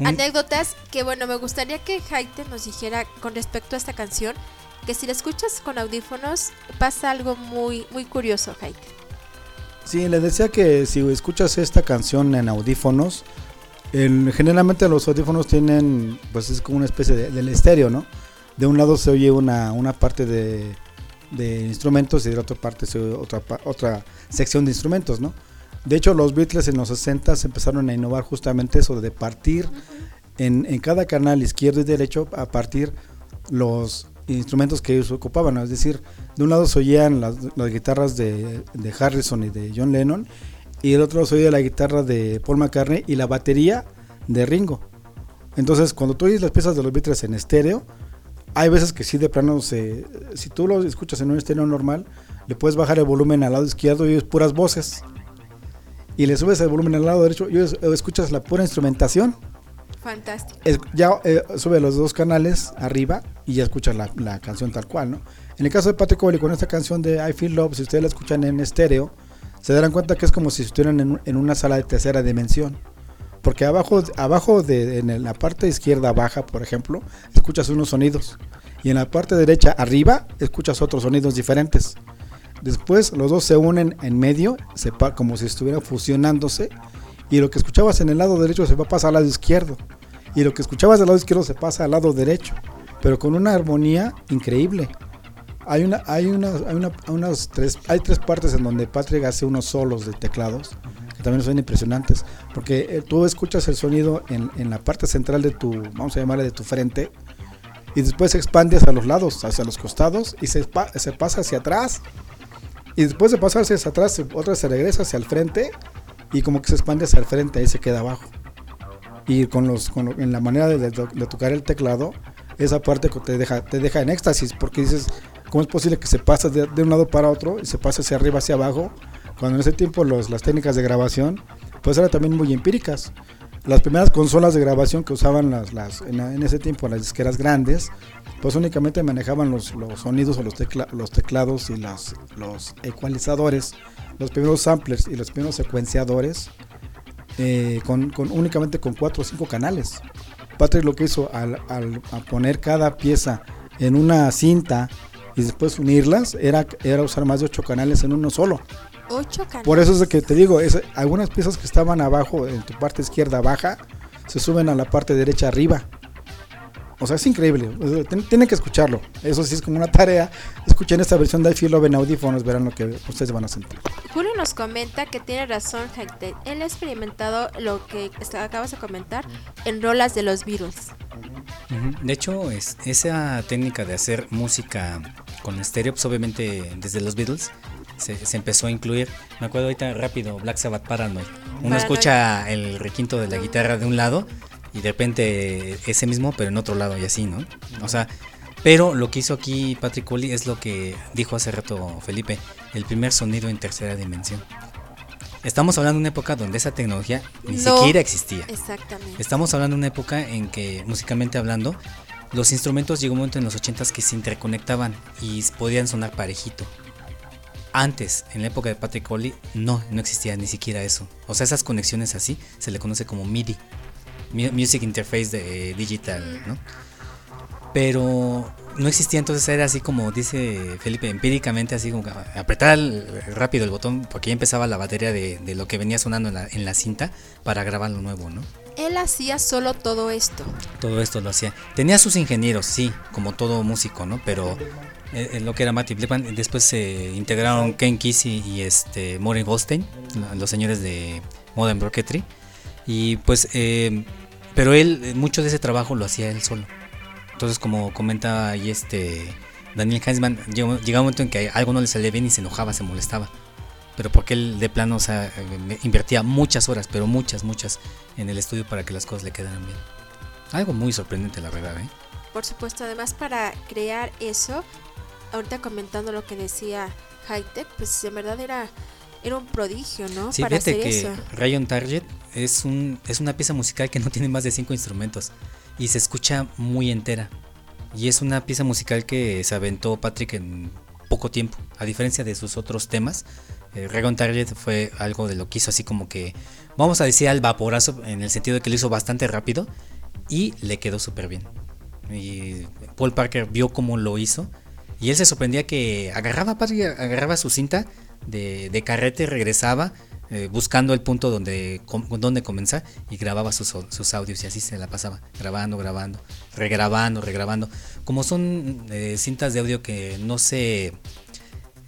Un- Anécdotas que bueno, me gustaría que Haite nos dijera con respecto a esta canción, que si la escuchas con audífonos pasa algo muy muy curioso, Haite. Sí, les decía que si escuchas esta canción en audífonos, el- generalmente los audífonos tienen, pues es como una especie de, del estéreo, ¿no? De un lado se oye una, una parte de, de instrumentos y de la otra parte se oye otra, otra sección de instrumentos, ¿no? De hecho, los Beatles en los 60 empezaron a innovar justamente eso de partir en, en cada canal izquierdo y derecho a partir los instrumentos que ellos ocupaban, es decir, de un lado se oían las, las guitarras de, de Harrison y de John Lennon y del otro se oía la guitarra de Paul McCartney y la batería de Ringo. Entonces, cuando tú oyes las piezas de los Beatles en estéreo, hay veces que sí de plano se, si tú lo escuchas en un estéreo normal, le puedes bajar el volumen al lado izquierdo y oyes puras voces. Y le subes el volumen al lado derecho y escuchas la pura instrumentación. Fantástico. Es- ya eh, sube los dos canales arriba y ya escuchas la, la canción tal cual, ¿no? En el caso de Patrick Cowley con esta canción de I Feel Love, si ustedes la escuchan en estéreo, se darán cuenta que es como si estuvieran en, en una sala de tercera dimensión. Porque abajo, abajo de, en la parte izquierda baja, por ejemplo, escuchas unos sonidos. Y en la parte derecha arriba, escuchas otros sonidos diferentes. Después los dos se unen en medio, como si estuvieran fusionándose. Y lo que escuchabas en el lado derecho se va a pasar al lado izquierdo. Y lo que escuchabas del lado izquierdo se pasa al lado derecho. Pero con una armonía increíble. Hay una, hay una, hay una- tres, hay tres partes en donde Patrick hace unos solos de teclados que también son impresionantes. Porque eh, tú escuchas el sonido en, en la parte central de tu, vamos a llamarle de tu frente, y después se expande hacia los lados, hacia los costados, y se, se pasa hacia atrás. Y después de pasarse hacia atrás, otra se regresa hacia el frente, y como que se expande hacia el frente, ahí se queda abajo. Y con los, con en la manera de, de de tocar el teclado, esa parte te deja, te deja en éxtasis, porque dices, ¿cómo es posible que se pase de, de un lado para otro y se pase hacia arriba, hacia abajo? Cuando en ese tiempo los, las técnicas de grabación, pues eran también muy empíricas. Las primeras consolas de grabación que usaban las, las, en, en ese tiempo las disqueras grandes, pues únicamente manejaban los, los sonidos o los, tecla- los teclados y las, los ecualizadores, los primeros samplers y los primeros secuenciadores eh, con, con- únicamente con cuatro o cinco canales. Patrick lo que hizo al, al- a poner cada pieza en una cinta y después unirlas era, era usar más de ocho canales en uno solo. Ocho canales. Por eso es de que te digo, es, algunas piezas que estaban abajo en tu parte izquierda baja se suben a la parte derecha arriba. O sea, es increíble. o sea, ten- tienen que escucharlo. Eso sí es como una tarea. Escuchen esta versión de I Feel Love en audífonos, verán lo que ustedes van a sentir. Julio nos comenta que tiene razón Haite. Él ha experimentado lo que acabas de comentar en rolas de los Beatles. Ujú. De hecho, es, esa técnica de hacer música con estéreo, pues obviamente desde los Beatles se, se empezó a incluir. Me acuerdo ahorita rápido, Black Sabbath Paranoid. Uno Paranoid. escucha el requinto de la guitarra de un lado y de repente ese mismo, pero en otro lado y así, ¿no? O sea, pero lo que hizo aquí Patrick Coley es lo que dijo hace rato Felipe, el primer sonido en tercera dimensión. Estamos hablando de una época donde esa tecnología ni No. siquiera existía. Exactamente. Estamos hablando de una época en que, musicalmente hablando, los instrumentos llegó un momento en los 80s que se interconectaban y podían sonar parejito. Antes, en la época de Patrick Coley, no, no existía ni siquiera eso. O sea, esas conexiones así se le conoce como MIDI, Music Interface de, eh, Digital, ¿no? Pero no existía, entonces era así como dice Felipe, empíricamente, así como apretar el- rápido el botón, porque ya empezaba la batería de, de lo que venía sonando en la, en la cinta para grabar lo nuevo, ¿no? Él hacía solo todo esto. Todo esto lo hacía. Tenía sus ingenieros, sí, como todo músico, ¿no? Pero eh, eh, lo que era Matty Blackman, después se integraron Ken Kesey y este Maureen Goldstein, los señores de Modern Rocketry. Y pues, eh, pero él, eh, mucho de ese trabajo lo hacía él solo. Entonces, como comenta ahí este Daniel Heinzman, llegó, llegaba un momento en que algo no le salía bien y se enojaba, se molestaba. Pero porque él de plano, o sea, eh, invertía muchas horas, pero muchas, muchas, en el estudio para que las cosas le quedaran bien. Algo muy sorprendente, la verdad, ¿eh? Por supuesto, además para crear eso, ahorita comentando lo que decía Hightech, pues en verdad era, era un prodigio, ¿no? Sí, para fíjate hacer que eso. Rayon Target es, un, es una pieza musical que no tiene más de cinco instrumentos y se escucha muy entera. Y es una pieza musical que se aventó Patrick en poco tiempo, a diferencia de sus otros temas. Eh, Regon Target fue algo de lo que hizo así como que, vamos a decir al vaporazo, en el sentido de que lo hizo bastante rápido y le quedó súper bien. Paul Parker vio cómo lo hizo y él se sorprendía que agarraba, agarraba su cinta de, de carrete, regresaba eh, buscando el punto donde, com- donde comenzar y grababa sus, sus audios y así se la pasaba, grabando, grabando, regrabando, regrabando. Como son eh, cintas de audio que no se,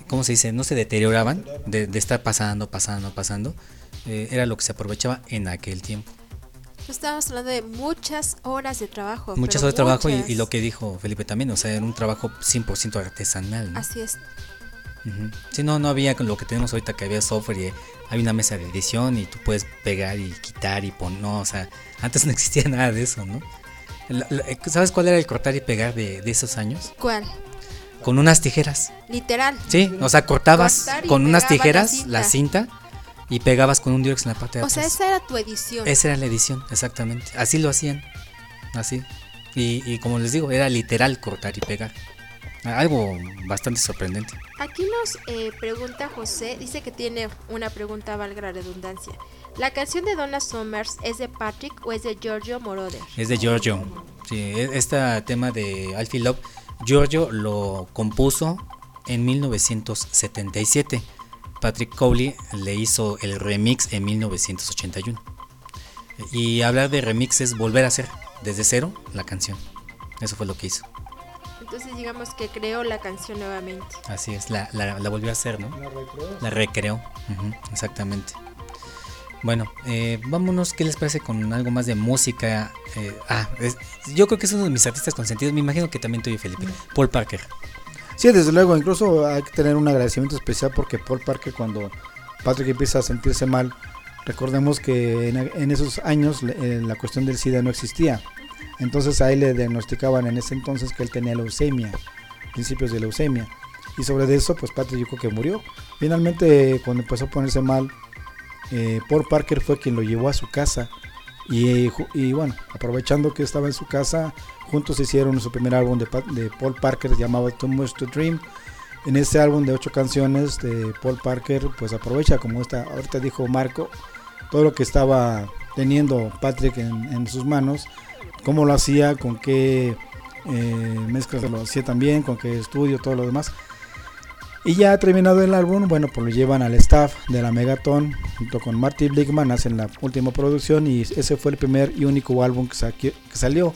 ¿cómo se dice? No se deterioraban de, de estar pasando, pasando, pasando, eh, era lo que se aprovechaba en aquel tiempo. Estábamos hablando de muchas horas de trabajo. Muchas horas de trabajo y, lo que dijo Felipe también, o sea, era un trabajo 100% artesanal. ¿no? Así es. Ujú. Sí, no, no había lo que tenemos ahorita que había software y hay una mesa de edición y tú puedes pegar y quitar y poner, no, o sea, antes no existía nada de eso, ¿no? La- la- ¿Sabes cuál era el cortar y pegar de, de esos años? ¿Cuál? Con unas tijeras. Literal. Sí, o sea, cortabas con unas la tijeras cinta. la cinta y pegabas con un Durex en la parte de O atrás. sea, esa era tu edición. Esa era la edición, exactamente. Así lo hacían. Así. Y, y como les digo, era literal cortar y pegar. Algo bastante sorprendente. Aquí nos eh, pregunta José, dice que tiene una pregunta, valga la redundancia. ¿La canción de Donna Summers es de Patrick o es de Giorgio Moroder? Es de Giorgio. Sí, este tema de Alfie Love, Giorgio lo compuso en 1977. Patrick Cowley le hizo el remix en 1981. Y hablar de remix es volver a hacer desde cero la canción. Eso fue lo que hizo. Entonces digamos que creó la canción nuevamente. Así es, la, la- la volvió a hacer, ¿no? La recreó. Ujú, exactamente. Bueno, eh, vámonos, ¿qué les parece con algo más de música? Eh, ah, es- yo creo que es uno de mis artistas consentidos, me imagino que también tuyo, Felipe. Paul Parker. Sí, desde luego, incluso hay que tener un agradecimiento especial porque Paul Parker cuando Patrick empieza a sentirse mal, recordemos que en, en esos años eh, la cuestión del SIDA no existía. Entonces a él le diagnosticaban en ese entonces que él tenía leucemia, principios de leucemia. Y sobre eso, pues Patrick creo que murió. Finalmente, cuando empezó a ponerse mal, eh, Paul Parker fue quien lo llevó a su casa. Y, ju- y bueno, aprovechando que estaba en su casa, juntos hicieron su primer álbum de, de Paul Parker llamado Too Much to Dream. En este álbum de ocho canciones de Paul Parker, pues aprovecha como esta, ahorita dijo Marco, todo lo que estaba teniendo Patrick en, en sus manos, cómo lo hacía, con qué eh, mezclas lo hacía también, con qué estudio, todo lo demás. Y ya terminado el álbum, bueno, pues lo llevan al staff de la Megaton junto con Marty Blickman, hacen la última producción y ese fue el primer y único álbum que, salió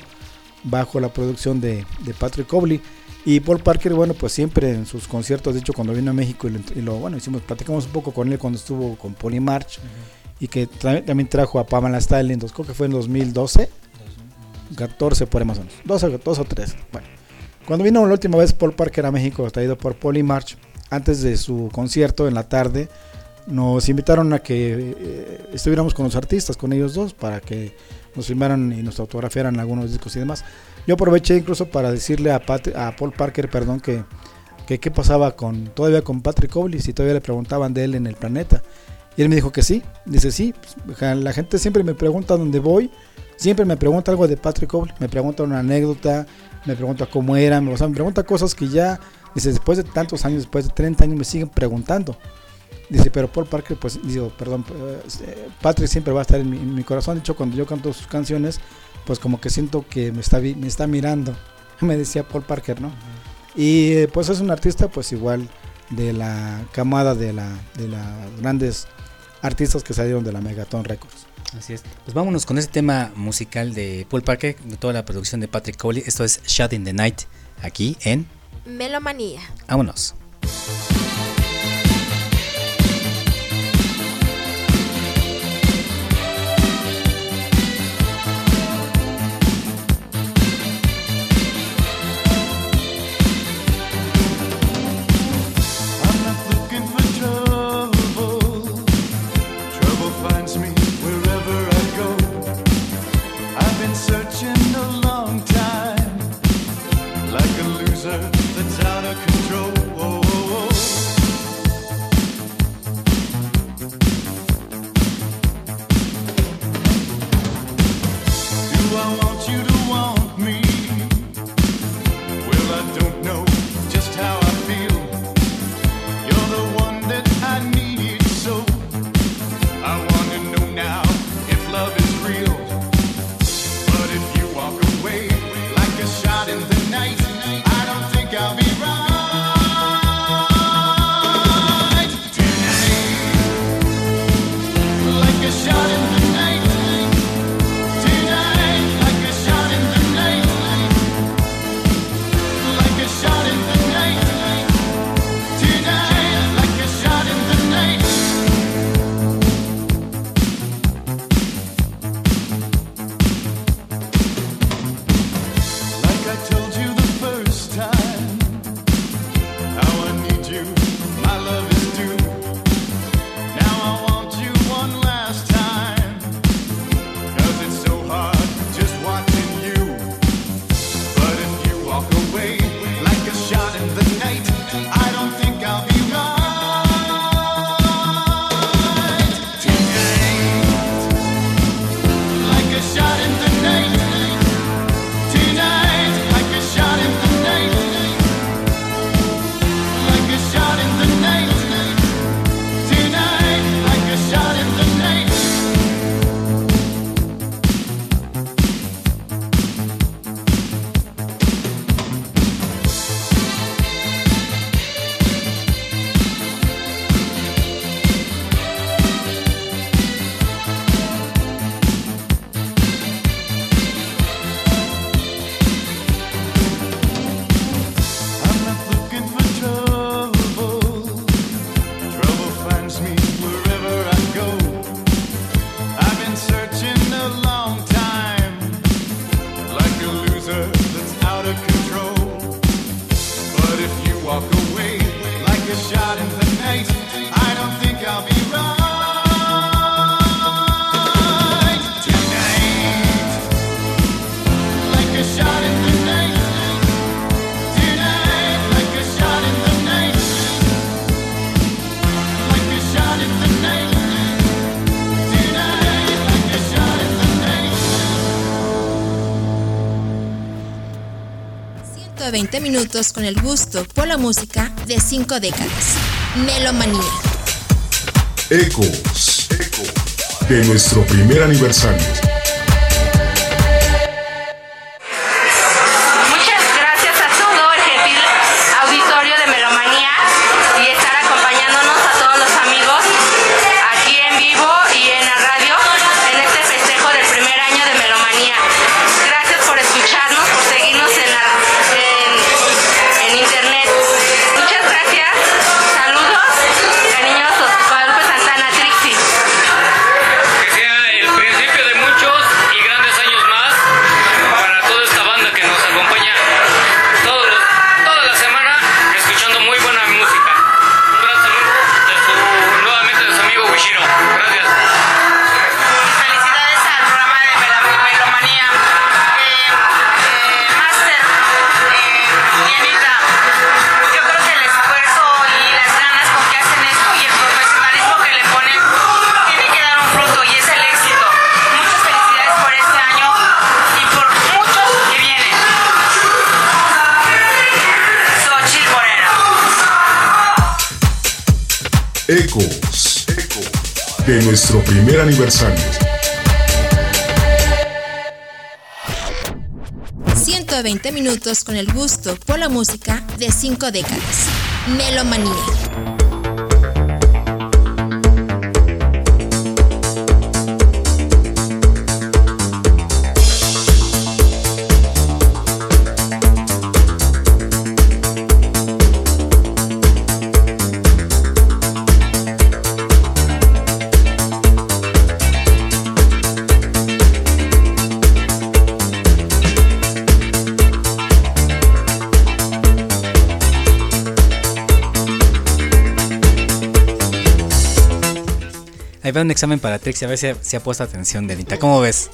bajo la producción de, de Patrick Cobley. Y Paul Parker, bueno, pues siempre en sus conciertos, de hecho cuando vino a México y lo, y lo- bueno, hicimos, platicamos un poco con él cuando estuvo con Polymarch y que tra- también trajo a Pamela Styling, entonces creo que fue en 2012, 14 por menos, 12, 2 o 3, bueno. Cuando vino la última vez Paul Parker a México, traído por Polymarch, antes de su concierto en la tarde, nos invitaron a que eh, estuviéramos con los artistas, con ellos dos, para que nos firmaran y nos autografiaran algunos discos y demás. Yo aproveché incluso para decirle a, Pat- a Paul Parker, perdón, que, que qué pasaba con todavía con Patrick Cowley, si todavía le preguntaban de él en el planeta. Y él me dijo que sí. Dice, sí, pues, la gente siempre me pregunta dónde voy, siempre me pregunta algo de Patrick Cowley, me pregunta una anécdota, me pregunta cómo era, o sea, me pregunta cosas que ya, dice, después de tantos años, después de 30 años me siguen preguntando. Dice, pero Paul Parker, pues, digo, perdón, eh, Patrick siempre va a estar en mi, en mi corazón. De hecho, cuando yo canto sus canciones, pues como que siento que me está, me está mirando. Me decía Paul Parker, ¿no? Y eh, pues es un artista, pues igual de la camada de la de las grandes artistas que salieron de la Megaton Records. Así es. Pues vámonos con ese tema musical de Paul Parker, de toda la producción de Patrick Cowley. Esto es Shut in the Night, aquí en Melomanía. Vámonos. 120 minutos con el gusto por la música de cinco décadas. Melomanía. Ecos. De nuestro primer aniversario. Nuestro primer aniversario. 120 minutos con el gusto por la música de cinco décadas. Melomanía. Va un examen para Trixie, a ver si, si ha puesto atención, Delita. ¿Cómo ves?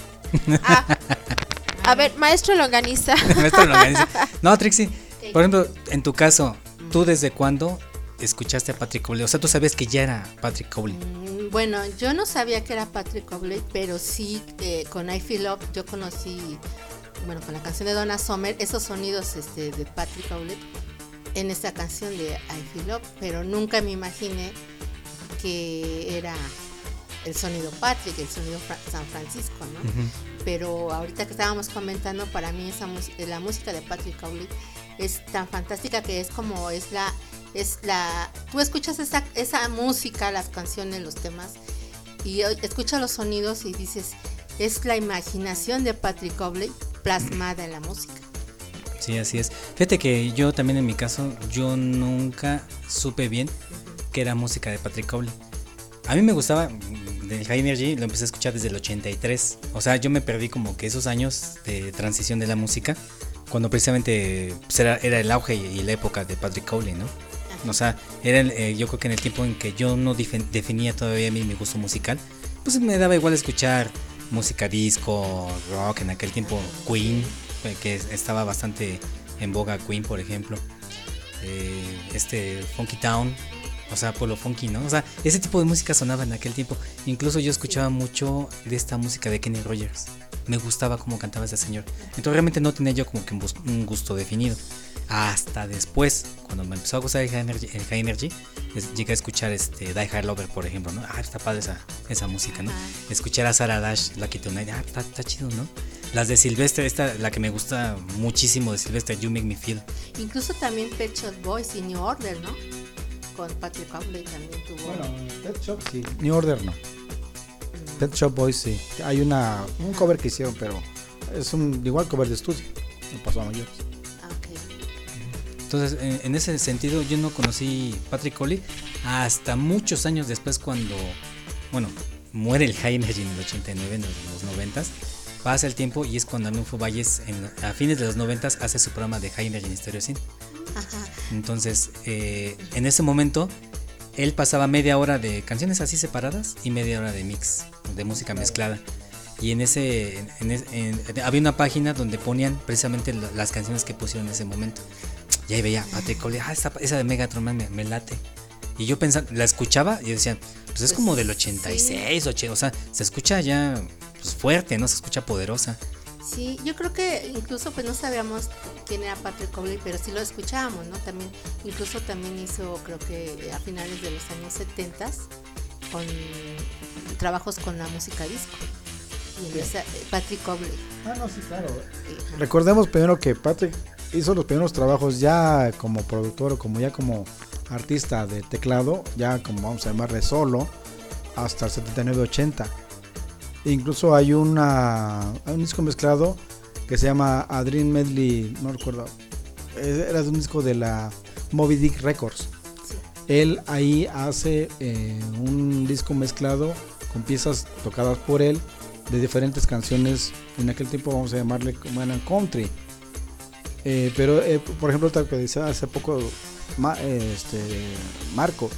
A ver, maestro Longaniza. Esto lo organiza. no, Trixie, por ejemplo, en tu caso, ¿tú desde cuándo escuchaste a Patrick Cowley? O sea, tú sabías que ya era Patrick Cowley. Mm, Bueno, yo no sabía que era Patrick Obley, pero sí eh, con I Feel Love yo conocí, bueno, con la canción de Donna Summer, esos sonidos este, de Patrick Obley en esta canción de I Feel Love, pero nunca me imaginé que era el sonido Patrick, el sonido Fra- San Francisco, ¿no? Pero ahorita que estábamos comentando, para mí esa la música de Patrick Cowley es tan fantástica que es como es la es la tú escuchas esa esa música, las canciones, los temas y escuchas los sonidos y dices es la imaginación de Patrick Cowley plasmada en la música. Sí, así es. Fíjate que yo también en mi caso, yo nunca supe bien que era música de Patrick Cowley. A mí me gustaba del High Energy, lo empecé a escuchar desde el 83. O sea, yo me perdí como que esos años de transición de la música, cuando precisamente pues, era, era el auge y, la época de Patrick Cowley, ¿no? O sea, era el, eh, yo creo que en el tiempo en que yo no definía todavía mi, mi gusto musical, pues me daba igual escuchar música disco, rock, en aquel tiempo Queen, eh, que es- estaba bastante en boga Queen, por ejemplo. Eh, este Funky Town, o sea, Polo Funky, ¿no? O sea, ese tipo de música sonaba en aquel tiempo. Incluso yo escuchaba mucho de esta música de Kenny Rogers. Me gustaba cómo cantaba ese señor. Entonces realmente no tenía yo como que un gusto definido. Hasta después, cuando me empezó a gustar el High Energy, el High Energy, es- llegué a escuchar este Die Hard Lover, por ejemplo, ¿no? Ah, está padre esa, esa música, ¿no? Escuchar a Sarah Dash, Lucky Tonight, ah, está, está chido, ¿no? Las de Silvestre, esta, la que me gusta muchísimo de Silvestre, You Make Me Feel. Incluso también Pet Shop Boys y New Order, ¿no? Con Patrick Cowley también tuvo. Pet Shop sí. New Order no. Pet Shop Boys sí. Hay una un cover que hicieron, pero es un igual cover de estudio. No pasó a mayores. Entonces, en, en ese sentido, yo no conocí Patrick Cowley hasta muchos años después cuando, bueno, muere el High Energy en el 89, en los, los 90 Pasa el tiempo y es cuando Arnulfo Valles, en- a fines de los 90 hace su programa de High Energy en Stereo Entonces, eh, en ese momento, él pasaba media hora de canciones así separadas y media hora de mix, de música mezclada. Y en ese, en- en es- en- había una página donde ponían precisamente la- las canciones que pusieron en ese momento. Y ahí veía Patrick Cowley, ah, esa, esa de Megatron me, me late. Y yo pensaba, la escuchaba y yo decía, pues es como del 86, 80, o sea, se escucha ya pues, fuerte, ¿no? Se escucha poderosa. Sí, yo creo que incluso pues no sabíamos quién era Patrick Cowley, pero sí lo escuchábamos, ¿no? También, incluso también hizo, creo que a finales de los años 70 con trabajos con la música disco. Y eh, Patrick Cowley. Ah, no, sí, claro. Recordemos primero que Patrick hizo los primeros trabajos ya como productor o como ya como artista de teclado, ya como vamos a llamarle solo, hasta el 79-80. Incluso hay una hay un disco mezclado que se llama Adrien Medley, no recuerdo, eh, era de un disco de la Moby Dick Records. Él ahí hace eh, un disco mezclado con piezas tocadas por él de diferentes canciones. En aquel tiempo vamos a llamarle como eran country. Eh, pero eh, por ejemplo, tal que decía hace poco Ma- este, Marco,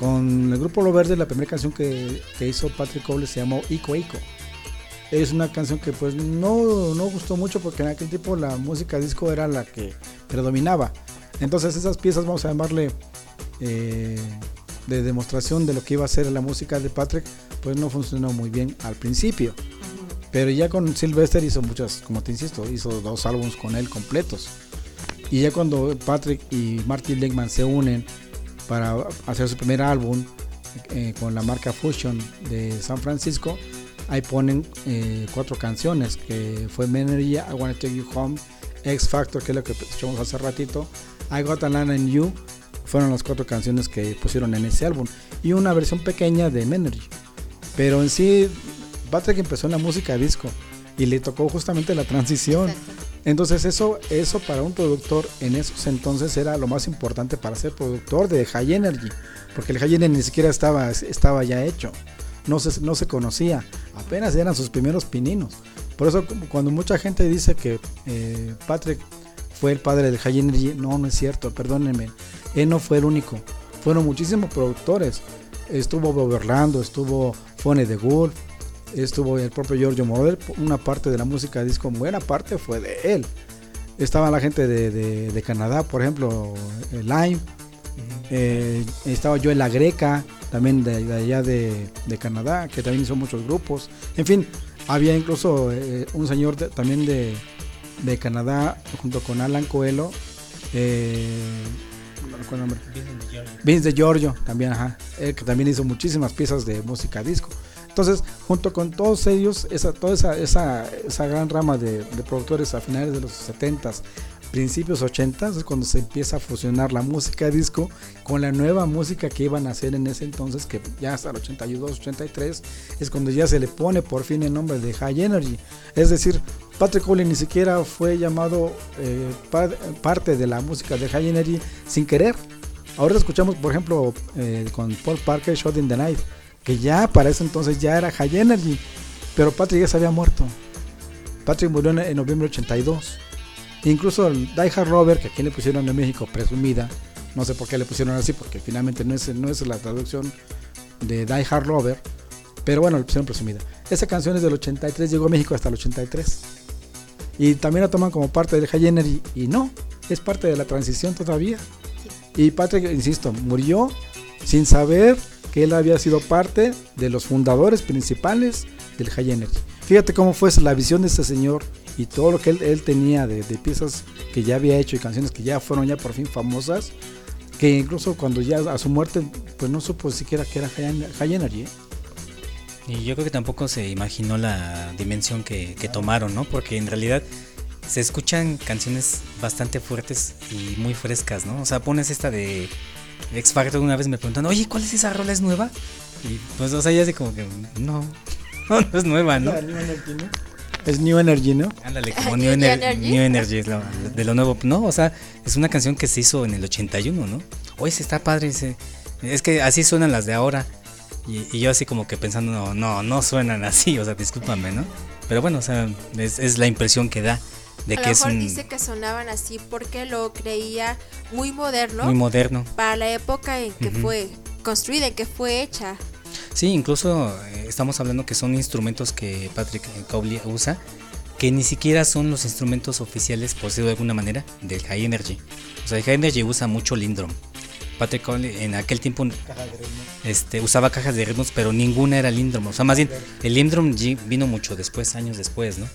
con el grupo Lo Verde, la primera canción que, hizo Patrick Cole se llamó Ico Ico. Es una canción que pues no, no gustó mucho porque en aquel tiempo la música disco era la que predominaba. Entonces esas piezas vamos a llamarle eh, de demostración de lo que iba a ser la música de Patrick, pues no funcionó muy bien al principio. Pero ya con Sylvester hizo muchas, como te insisto, hizo dos álbumes con él completos. Y ya cuando Patrick y Martin Legman se unen para hacer su primer álbum eh, con la marca Fusion de San Francisco, ahí ponen eh, cuatro canciones, que fue Memory, I Wanna Take You Home, X Factor, que es lo que escuchamos hace ratito, I Got a Land in You, fueron las cuatro canciones que pusieron en ese álbum. Y una versión pequeña de Memory. Pero en sí, Patrick empezó en la música disco y le tocó justamente la transición. Entonces eso, eso para un productor en esos entonces era lo más importante para ser productor de High Energy, porque el High Energy ni siquiera estaba, estaba ya hecho, no se, no se conocía, apenas eran sus primeros pininos. Por eso cuando mucha gente dice que eh, Patrick fue el padre del High Energy, no, no es cierto, perdónenme, él no fue el único, fueron muchísimos productores, estuvo Bob Orlando, estuvo Fone de Wolf, estuvo el propio Giorgio Moroder, una parte de la música disco, buena parte fue de él. Estaba la gente de, de- de Canadá, por ejemplo, eh, Lime, eh, estaba Joel La Greca, también de, de allá de, de Canadá, que también hizo muchos grupos. En fin, había incluso eh, un señor de- también de, de Canadá, junto con Alan Coelho, eh, no recuerdo el nombre. Vince de Giorgio, también, ajá, él que también hizo muchísimas piezas de música disco. Entonces, junto con todos ellos, esa, toda esa, esa, esa gran rama de, de productores a finales de los 70s, principios 80s, es cuando se empieza a fusionar la música disco con la nueva música que iban a hacer en ese entonces, que ya hasta el 82, 83, es cuando ya se le pone por fin el nombre de High Energy. Es decir, Patrick Cowley ni siquiera fue llamado eh, par- parte de la música de High Energy sin querer. Ahora escuchamos, por ejemplo, eh, con Paul Parker, Shot in the Night, que ya para ese entonces ya era High Energy, pero Patrick ya se había muerto. Patrick murió en, en noviembre del 82. Incluso el Die Hard Rover, que aquí le pusieron en México presumida, no sé por qué le pusieron así, porque finalmente no es, no es la traducción de Die Hard Rover, pero bueno, le pusieron presumida. Esa canción es del 83, llegó a México hasta el 83. Y también la toman como parte del High Energy, y no, es parte de la transición todavía. Y Patrick, insisto, murió sin saber que él había sido parte de los fundadores principales del High Energy. Fíjate cómo fue la visión de este señor y todo lo que él, él tenía de, de piezas que ya había hecho y canciones que ya fueron ya por fin famosas, que incluso cuando ya a su muerte, pues no supo siquiera que era High, Energy. ¿eh? Y yo creo que tampoco se imaginó la dimensión que, que tomaron, ¿no? Porque en realidad se escuchan canciones bastante fuertes y muy frescas, ¿no? O sea, pones esta de X Factor una vez me preguntan, oye, ¿cuál es esa rola? ¿Es nueva? Y pues, o sea, ya así como que, no, no, no es nueva, ¿no? Es New Energy, ¿no? Ándale, como New New, Ener- Energy. New Energy es lo- de lo nuevo. No, o sea, es una canción que se hizo en el 81, ¿no? Oye, se está padre. ese- Es que así suenan las de ahora. Y, y yo así como que pensando, no, no, no suenan así, o sea, discúlpame, ¿no? Pero bueno, o sea, es, es la impresión que da de a lo que es mejor un dice que sonaban así porque lo creía muy moderno. muy moderno. Para la época en que Ujú. fue construida, en que fue hecha. Sí, incluso eh, estamos hablando que son instrumentos que Patrick Cowley usa, que ni siquiera son los instrumentos oficiales, por decirlo de alguna manera, del High Energy. O sea, el High Energy usa mucho Lindrum. Patrick Cowley en aquel tiempo este, usaba cajas de ritmos, pero ninguna era Lindrum. O sea, más bien, el Lindrum G vino mucho después, años después, ¿no?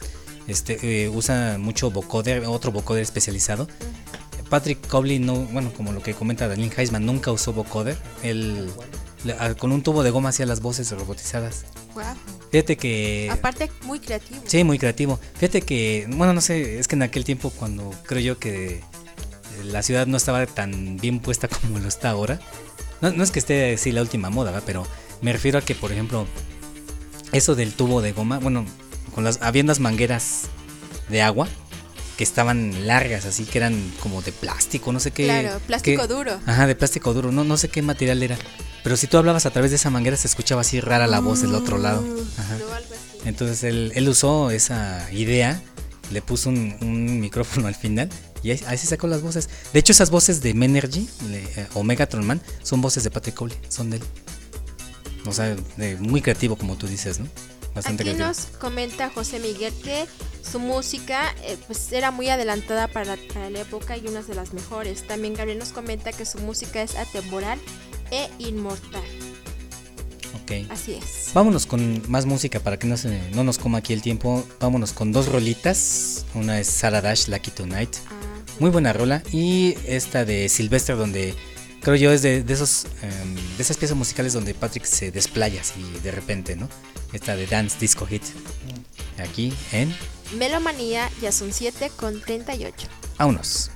Este eh, usa mucho vocoder, otro vocoder especializado. Patrick Cobley no, bueno, como lo que comenta Daniel Heisman, nunca usó vocoder. Él le- a- con un tubo de goma hacía las voces robotizadas. Guau. Fíjate que Aparte, muy creativo. Sí, muy creativo. Fíjate que, bueno, no sé, es que en aquel tiempo cuando creo yo que la ciudad no estaba tan bien puesta como lo está ahora. No, no es que esté así la última moda, ¿verdad? pero me refiero a que, por ejemplo, eso del tubo de goma, bueno, con las había unas mangueras de agua que estaban largas, así que eran como de plástico, no sé qué. Claro, plástico qué- duro. Ajá, de plástico duro, no, no sé qué material era. Pero si tú hablabas a través de esa manguera se escuchaba así rara la voz del otro lado. Ajá. Entonces él, él usó esa idea, le puso un, un micrófono al final y ahí, ahí se sacó las voces. De hecho, esas voces de Menergy eh, o Megatron Man son voces de Patrick Cowley, son de él. O sea, de- muy creativo como tú dices, ¿no? Bastante Aquí nos comenta José Miguel que su música eh, pues era muy adelantada para, para la época y una de las mejores. También Gabriel nos comenta que su música es atemporal e inmortal. Ok. Así es. Vámonos con más música para que no, se, no nos coma aquí el tiempo. Vámonos con dos rolitas. Una es Sarah Dash, Lucky Tonight. Muy buena rola. Y esta de Sylvester, donde creo yo es de, de esos em, de esas piezas musicales donde Patrick se desplaya así de repente, ¿no? Esta de Dance Disco Hit. Aquí en Melomanía ya son 7 con 38. Vámonos.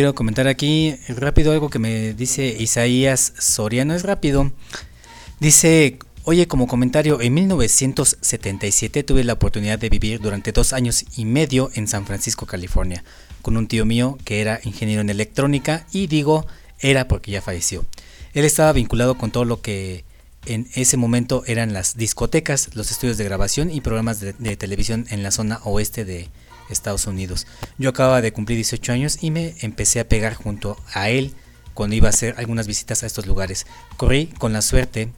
Quiero comentar aquí rápido algo que me dice Isaías Soriano. Es rápido. Dice, oye, como comentario, en 1977 tuve la oportunidad de vivir durante dos años y medio en San Francisco, California, con un tío mío que era ingeniero en electrónica y digo era porque ya falleció. Él estaba vinculado con todo lo que en ese momento eran las discotecas, los estudios de grabación y programas de, de televisión en la zona oeste de Estados Unidos. Yo acababa de cumplir 18 años y me empecé a pegar junto a él cuando iba a hacer algunas visitas a estos lugares. Corrí con la suerte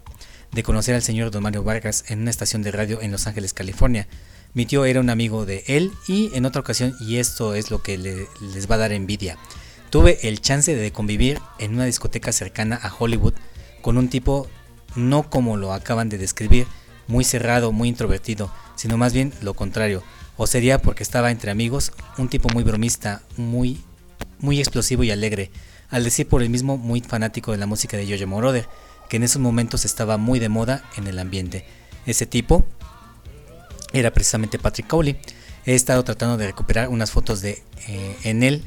de conocer al señor Don Mario Vargas en una estación de radio en Los Ángeles, California. Mi tío era un amigo de él y en otra ocasión, y esto es lo que le- les va a dar envidia, tuve el chance de convivir en una discoteca cercana a Hollywood con un tipo no como lo acaban de describir, muy cerrado, muy introvertido, sino más bien lo contrario, o sería porque estaba entre amigos, un tipo muy bromista, muy muy explosivo y alegre, al decir por el mismo muy fanático de la música de Jojo Moroder, que en esos momentos estaba muy de moda en el ambiente. Ese tipo era precisamente Patrick Cowley. He estado tratando de recuperar unas fotos de eh, en él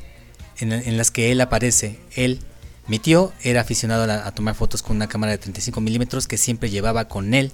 en, las que él aparece. Él, mi tío, era aficionado a, a tomar fotos con una cámara de 35 milímetros que siempre llevaba con él,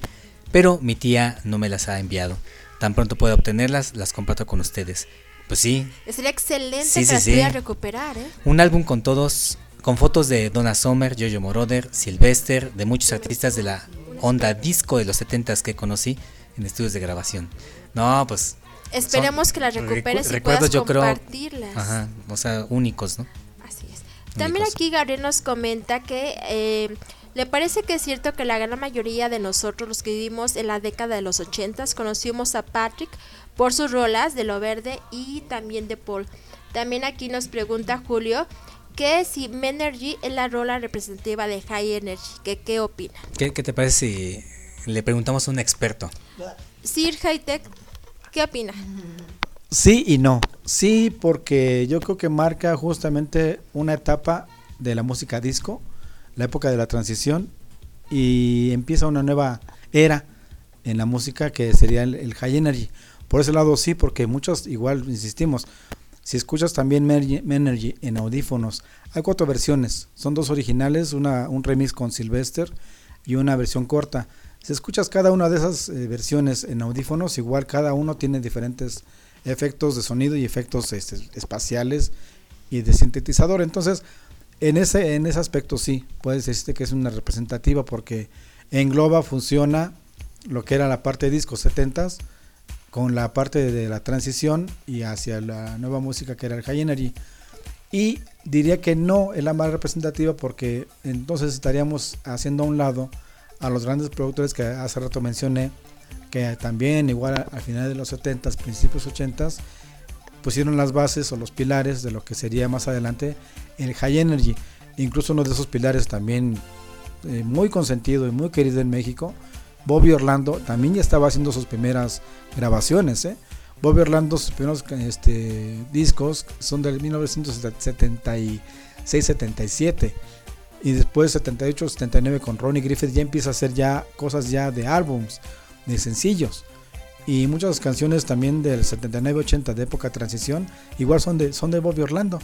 pero mi tía no me las ha enviado. Tan pronto pueda obtenerlas, las comparto con ustedes. Pues sí, Sería excelente Sí, que sí, las sí. pudiera recuperar, ¿eh? un álbum con todos, con fotos de Donna Summer, Jojo Moroder, Sylvester, de muchos artistas de la onda disco de los 70s que conocí en estudios de grabación. No, pues. Esperemos son que las recuperes recu- y recuerdos, puedas yo creo, compartirlas. Ajá, o sea, únicos, ¿no? Así es. También aquí Gabriel nos comenta que eh, le parece que es cierto que la gran mayoría de nosotros, los que vivimos en la década de los 80, conocimos a Patrick por sus rolas de Lo Verde y también de Paul. También aquí nos pregunta Julio que si Menergy es la rola representativa de High Energy, que qué opina. ¿Qué, qué te parece si le preguntamos a un experto? Sir Hightech, ¿qué opina? Sí y no. Sí, porque yo creo que marca justamente una etapa de la música disco, la época de la transición, y empieza una nueva era en la música que sería el, high energy. Por ese lado sí, porque muchos, igual insistimos, si escuchas también Menergy en audífonos, hay cuatro versiones, son dos originales, una, un remix con Sylvester y una versión corta. Si escuchas cada una de esas eh, versiones en audífonos, igual cada uno tiene diferentes efectos de sonido y efectos este, espaciales y de sintetizador. Entonces, en ese, en ese aspecto sí, puedes decirte que es una representativa porque engloba, funciona lo que era la parte de discos 70s con la parte de la transición y hacia la nueva música que era el High Energy. Y diría que no es la más representativa porque entonces estaríamos haciendo a un lado a los grandes productores que hace rato mencioné, que también igual al final de los 70s, principios 80s, pusieron las bases o los pilares de lo que sería más adelante el High Energy. Incluso uno de esos pilares también eh, muy consentido y muy querido en México, Bobby Orlando también ya estaba haciendo sus primeras grabaciones. ¿eh? Bobby Orlando, sus primeros este, discos son del 1976-77 y después 78-79 con Ronnie Griffith ya empieza a hacer ya cosas ya de álbums, de sencillos. Y muchas canciones también del 79-80 de época transición igual son de, son de Bobby Orlando.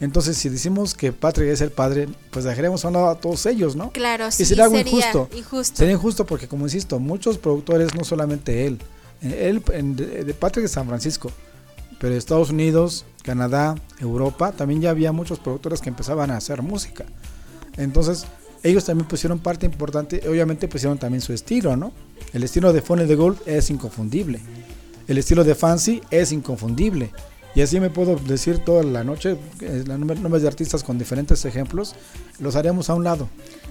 Entonces, si decimos que Patrick es el padre, pues dejaremos a todos ellos, ¿no? Claro, sí, y sería algo sería injusto. injusto. Sería injusto porque, como insisto, muchos productores, no solamente él, él en- de, de Patrick de San Francisco, pero Estados Unidos, Canadá, Europa, también ya había muchos productores que empezaban a hacer música. Entonces, ellos también pusieron parte importante, obviamente pusieron también su estilo, ¿no? El estilo de Funny de Gold es inconfundible. El estilo de Fancy es inconfundible. Y así me puedo decir toda la noche, eh, nombres de artistas con diferentes ejemplos, los haremos a un lado.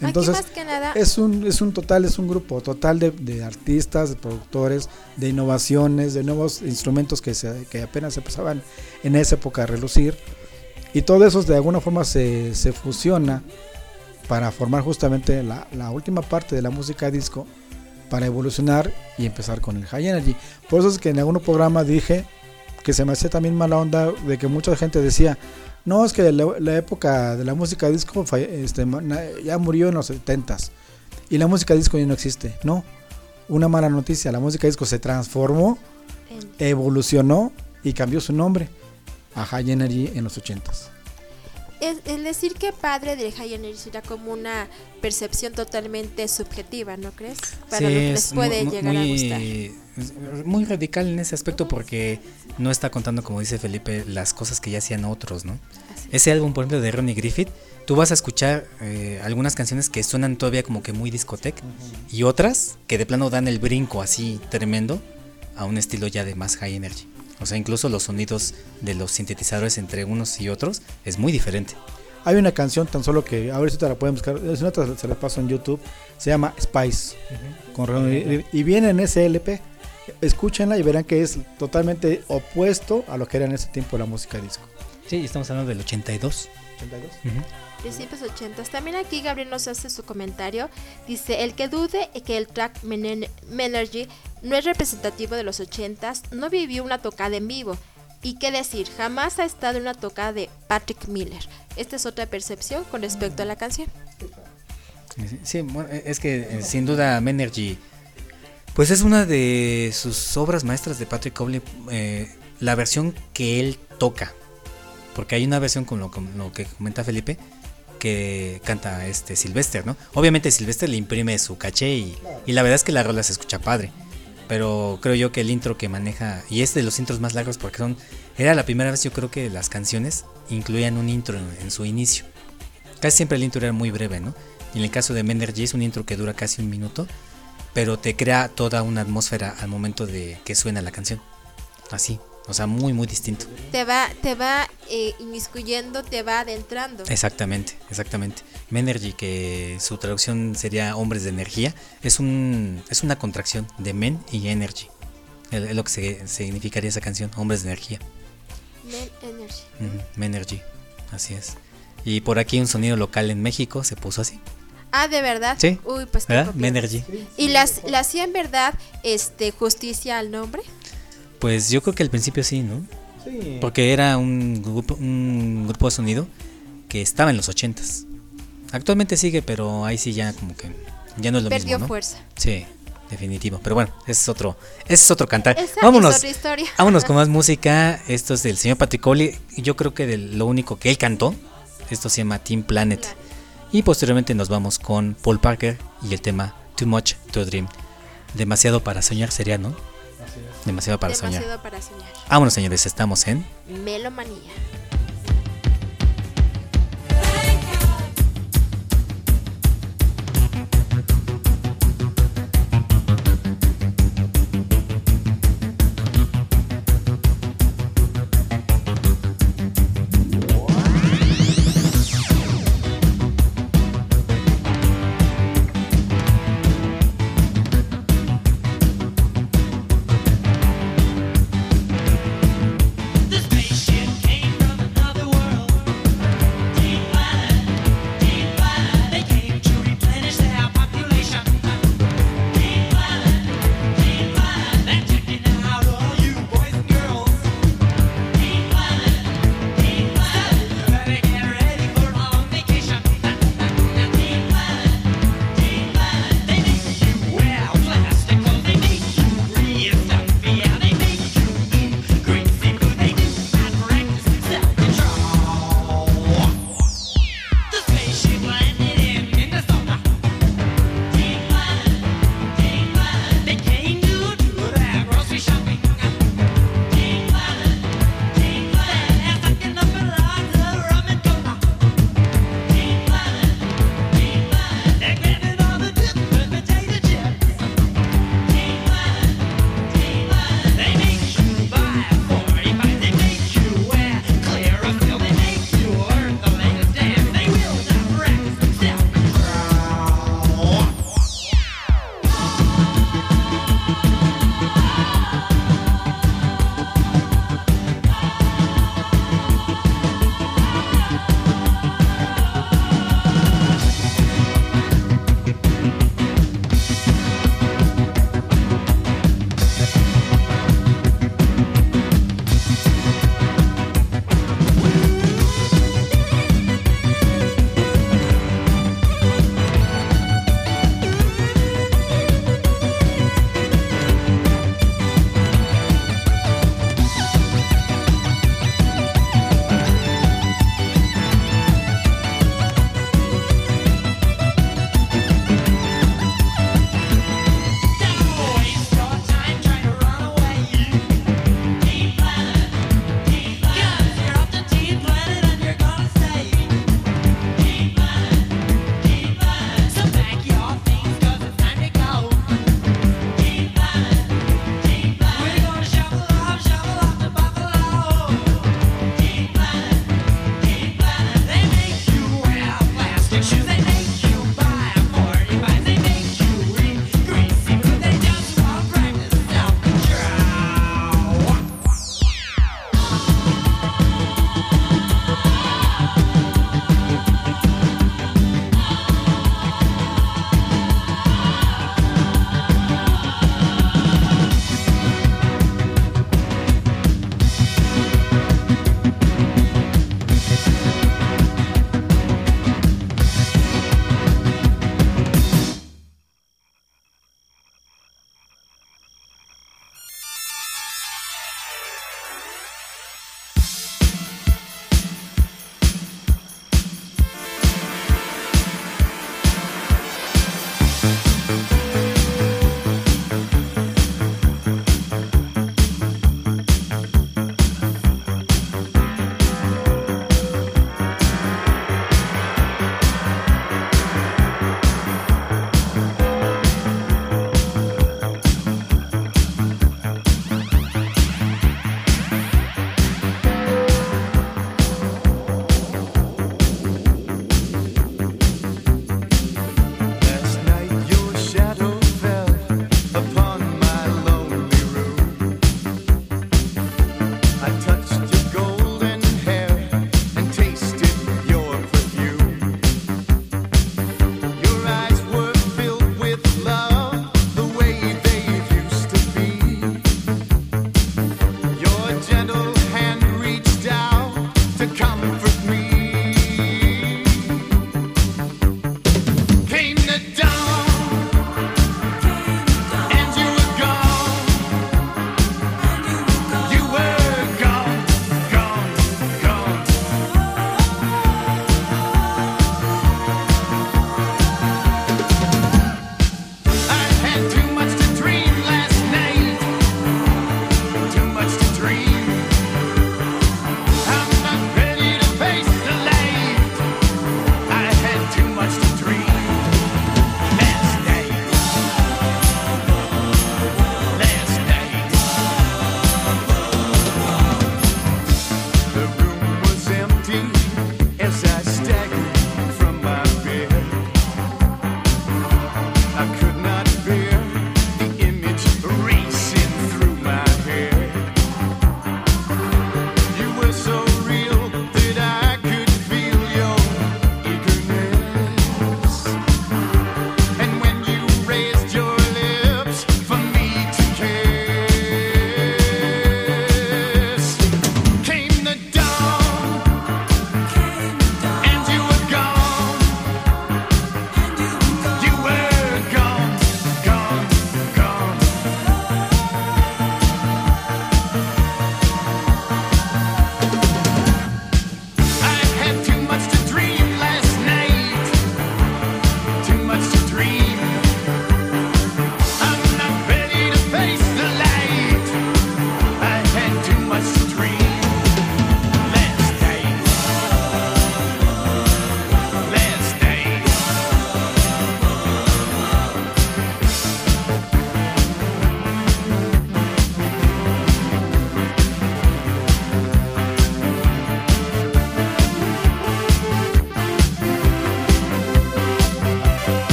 Entonces, más que nada- es un, es un total, es un grupo total de, de artistas, de productores, de innovaciones, de nuevos instrumentos que, se, que apenas empezaban en esa época a relucir. Y todo eso de alguna forma se, se fusiona para formar justamente la, la última parte de la música disco para evolucionar y empezar con el high energy. Por eso es que en algún programa dije que se me hacía también mala onda de que mucha gente decía, no, es que la, la época de la música disco este, ya murió en los 70s y la música disco ya no existe. No, una mala noticia, la música disco se transformó, evolucionó y cambió su nombre a High Energy en los 80s. Es, el decir que padre de High Energy será como una percepción totalmente subjetiva, ¿no crees? Para lo que les es puede llegar muy, a gustar. es muy radical en ese aspecto porque no está contando, como dice Felipe, las cosas que ya hacían otros, ¿no? Ese álbum, por ejemplo, de Ronnie Griffith, tú vas a escuchar eh, algunas canciones que suenan todavía como que muy discoteca y otras que de plano dan el brinco así tremendo a un estilo ya de más high energy. O sea, incluso los sonidos de los sintetizadores entre unos y otros es muy diferente. Hay una canción tan solo que a ver si te la pueden buscar, es una otra se la paso en YouTube, se llama Spice. con Griffith, y viene en ese LP. Escúchenla y verán que es totalmente opuesto a lo que era en ese tiempo la música disco. Sí, estamos hablando del 82. 82. Principios 80. También aquí Gabriel nos hace su comentario. Dice, el que dude que el track Menen- Menergy no es representativo de los 80s, no vivió una tocada en vivo. Y qué decir, jamás ha estado en una tocada de Patrick Miller. Esta es otra percepción con respecto a la canción. Sí, e, es que eh, sin duda Menergy, pues es una de sus obras maestras de Patrick Cowley, eh, la versión que él toca. porque hay una versión con lo, con lo que comenta Felipe canta este Sylvester, ¿no? Obviamente Sylvester le imprime su caché y, y la verdad es que la rola se escucha padre. Pero creo yo que el intro que maneja, y es de los intros más largos porque son, era la primera vez yo creo que las canciones incluían un intro en, en su inicio. Casi siempre el intro era muy breve, ¿no? Y en el caso de Menergy es un intro que dura casi un minuto, pero te crea toda una atmósfera al momento de que suena la canción. Así, o sea, muy, muy distinto. Te va, te va eh, inmiscuyendo, te va adentrando. Exactamente, exactamente. Menergy, que su traducción sería hombres de energía, es un es una contracción de men y energy. Es lo que se- significaría esa canción, hombres de energía. Men Energy. Menergy, así es. Y por aquí un sonido local en México se puso así. Ah, ¿de verdad? Sí. Uy, pues ¿Verdad? Menergy. ¿Y las, le hacía en verdad este, justicia al nombre? Pues yo creo que al principio sí, ¿no? Sí. Porque era un grupo, un grupo de sonido que estaba en los ochentas. Actualmente sigue, pero ahí sí ya como que ya no es lo Perdió mismo, ¿no? fuerza. Sí, definitivo. Pero bueno, ese es otro, ese es otro cantar. Esa vámonos, es otra historia. vámonos con más música. Esto es del señor Patricoli. y Yo creo que de lo único que él cantó. Esto se llama Team Planet. Y posteriormente nos vamos con Paul Parker y el tema Too Much to Dream. Demasiado para soñar sería, ¿no? Demasiado para soñar. Demasiado para soñar. Vámonos, señores, estamos en Melomanía.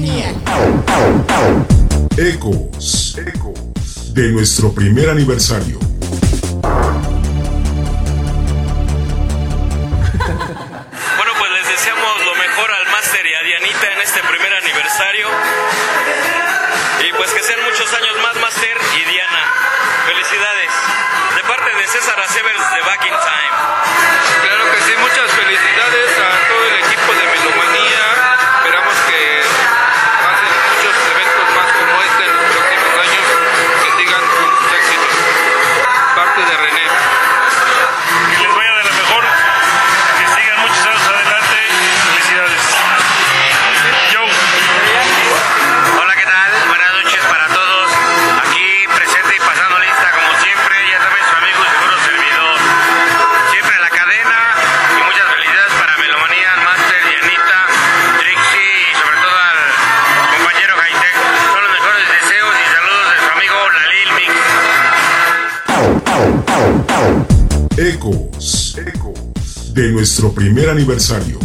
Melomanía. Ecos, ecos de nuestro primer aniversario. Nuestro primer aniversario.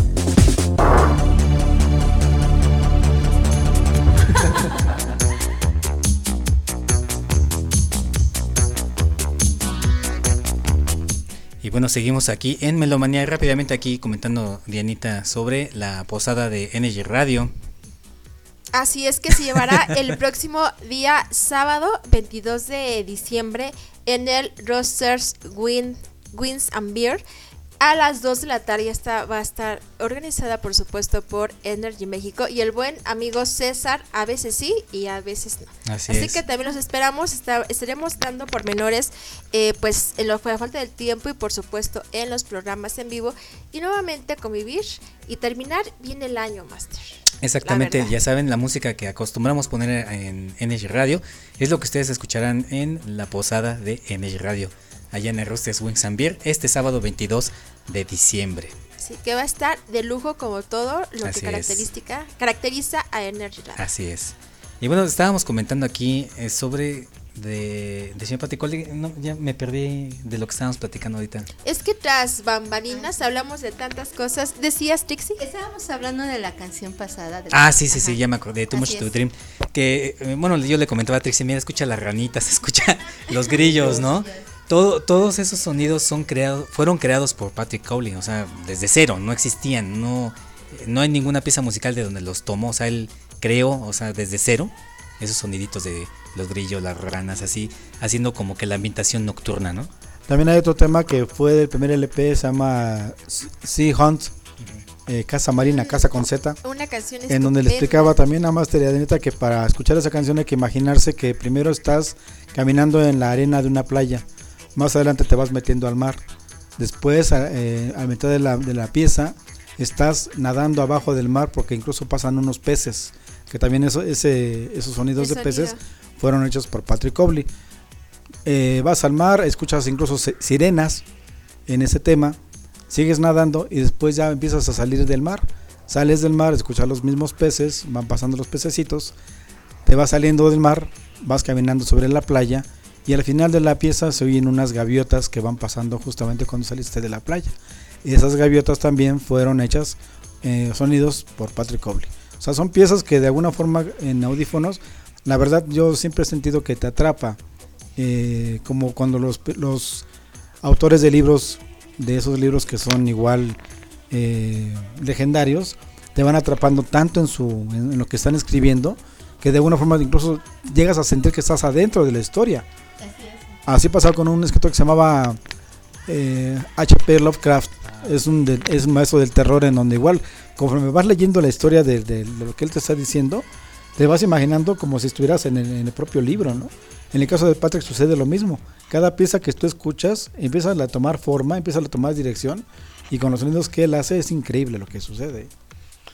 Y bueno, seguimos aquí en Melomanía. Rápidamente aquí comentando, Dianita, sobre la posada de Energy Radio. Así es que se llevará el próximo día sábado 22 de diciembre en el Rosters Win, Wins and Beer. A las 2 de la tarde esta va a estar organizada por supuesto por Energy México y el buen amigo César, a veces sí y a veces no. Así Así es. que también los esperamos, está- estaremos dando pormenores eh, pues en lo que falta del tiempo y por supuesto en los programas en vivo y nuevamente convivir y terminar bien el año, Master. Exactamente, ya saben, la música que acostumbramos poner en Energy Radio es lo que ustedes escucharán en la posada de Energy Radio, allá en el Rosters Wings and Beer, este sábado 22 de diciembre. Así que va a estar de lujo como todo lo Así que es. característica, caracteriza a Energy Radio. Así es. Y bueno, estábamos comentando aquí eh, sobre de, de señor Paticoli, no, ya me perdí de lo que estábamos platicando ahorita. Es que tras bambalinas hablamos de tantas cosas. ¿Decías, Trixie? Estábamos hablando de la canción pasada. de- Ah, sí, sí, sí, ya me acordé, Too Much Así to es. Dream. Que, eh, bueno, yo le comentaba a Trixie, mira, escucha las ranitas, escucha los grillos, ¿no? Todo, todos esos sonidos son creados, fueron creados por Patrick Cowley, o sea, desde cero, no existían, no, no hay ninguna pieza musical de donde los tomó, o sea, él creó, o sea, desde cero, esos soniditos de los grillos, las ranas, así, haciendo como que la ambientación nocturna, ¿no? También hay otro tema que fue del primer LP, se llama Sea Hunt, eh, Casa Marina, Casa con Z. Una canción En donde le explicaba también a Master y a Denita que para escuchar esa canción hay que imaginarse que primero estás caminando en la arena de una playa, más adelante te vas metiendo al mar, después a, eh, a mitad de la, de la pieza estás nadando abajo del mar porque incluso pasan unos peces, que también eso, ese, esos sonidos de peces fueron hechos por Patrick Cobley. Eh, vas al mar, escuchas incluso si- sirenas en ese tema, sigues nadando y después ya empiezas a salir del mar. Sales del mar, escuchas los mismos peces, van pasando los pececitos, te vas saliendo del mar, vas caminando sobre la playa y al final de la pieza se oyen unas gaviotas que van pasando justamente cuando saliste de la playa. Y esas gaviotas también fueron hechas eh, sonidos por Patrick Cobley. O sea, son piezas que de alguna forma en audífonos, la verdad yo siempre he sentido que te atrapa, eh, como cuando los, autores de libros, de esos libros que son igual eh, legendarios, te van atrapando tanto en, su, en lo que están escribiendo, que de alguna forma incluso llegas a sentir que estás adentro de la historia. Así pasaba con un escritor que se llamaba eh, H.P. Lovecraft. Es un, de- es un maestro del terror en donde igual, conforme vas leyendo la historia de, de- de lo que él te está diciendo, te vas imaginando como si estuvieras en el, en el propio libro, ¿no? En el caso de Patrick sucede lo mismo. Cada pieza que tú escuchas empieza a tomar forma, empieza a tomar dirección y con los sonidos que él hace es increíble lo que sucede.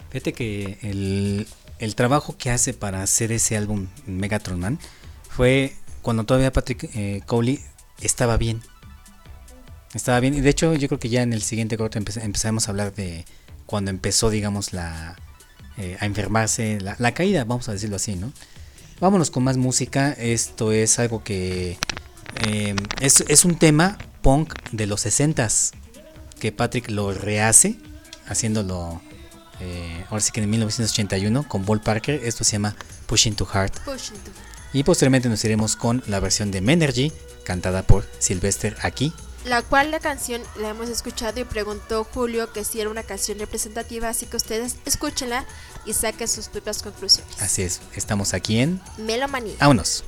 Fíjate que el, el trabajo que hace para hacer ese álbum Megatron Man fue cuando todavía Patrick eh, Cowley estaba bien. Estaba bien. Y de hecho, yo creo que ya en el siguiente corte empe- empezamos a hablar de cuando empezó, digamos, la eh, a enfermarse, la, caída, vamos a decirlo así, ¿no? Vámonos con más música. Esto es algo que eh, es, un tema punk de los 60s que Patrick lo rehace, haciéndolo eh, ahora sí que en 1981 con Paul Parker. Esto se llama Pushing to Heart. Pushing to- Y posteriormente nos iremos con la versión de Menergy, cantada por Sylvester aquí. La cual la canción la hemos escuchado y preguntó Julio que si era una canción representativa, así que ustedes escúchenla y saquen sus propias conclusiones. Así es, estamos aquí en Melomanía. Vámonos.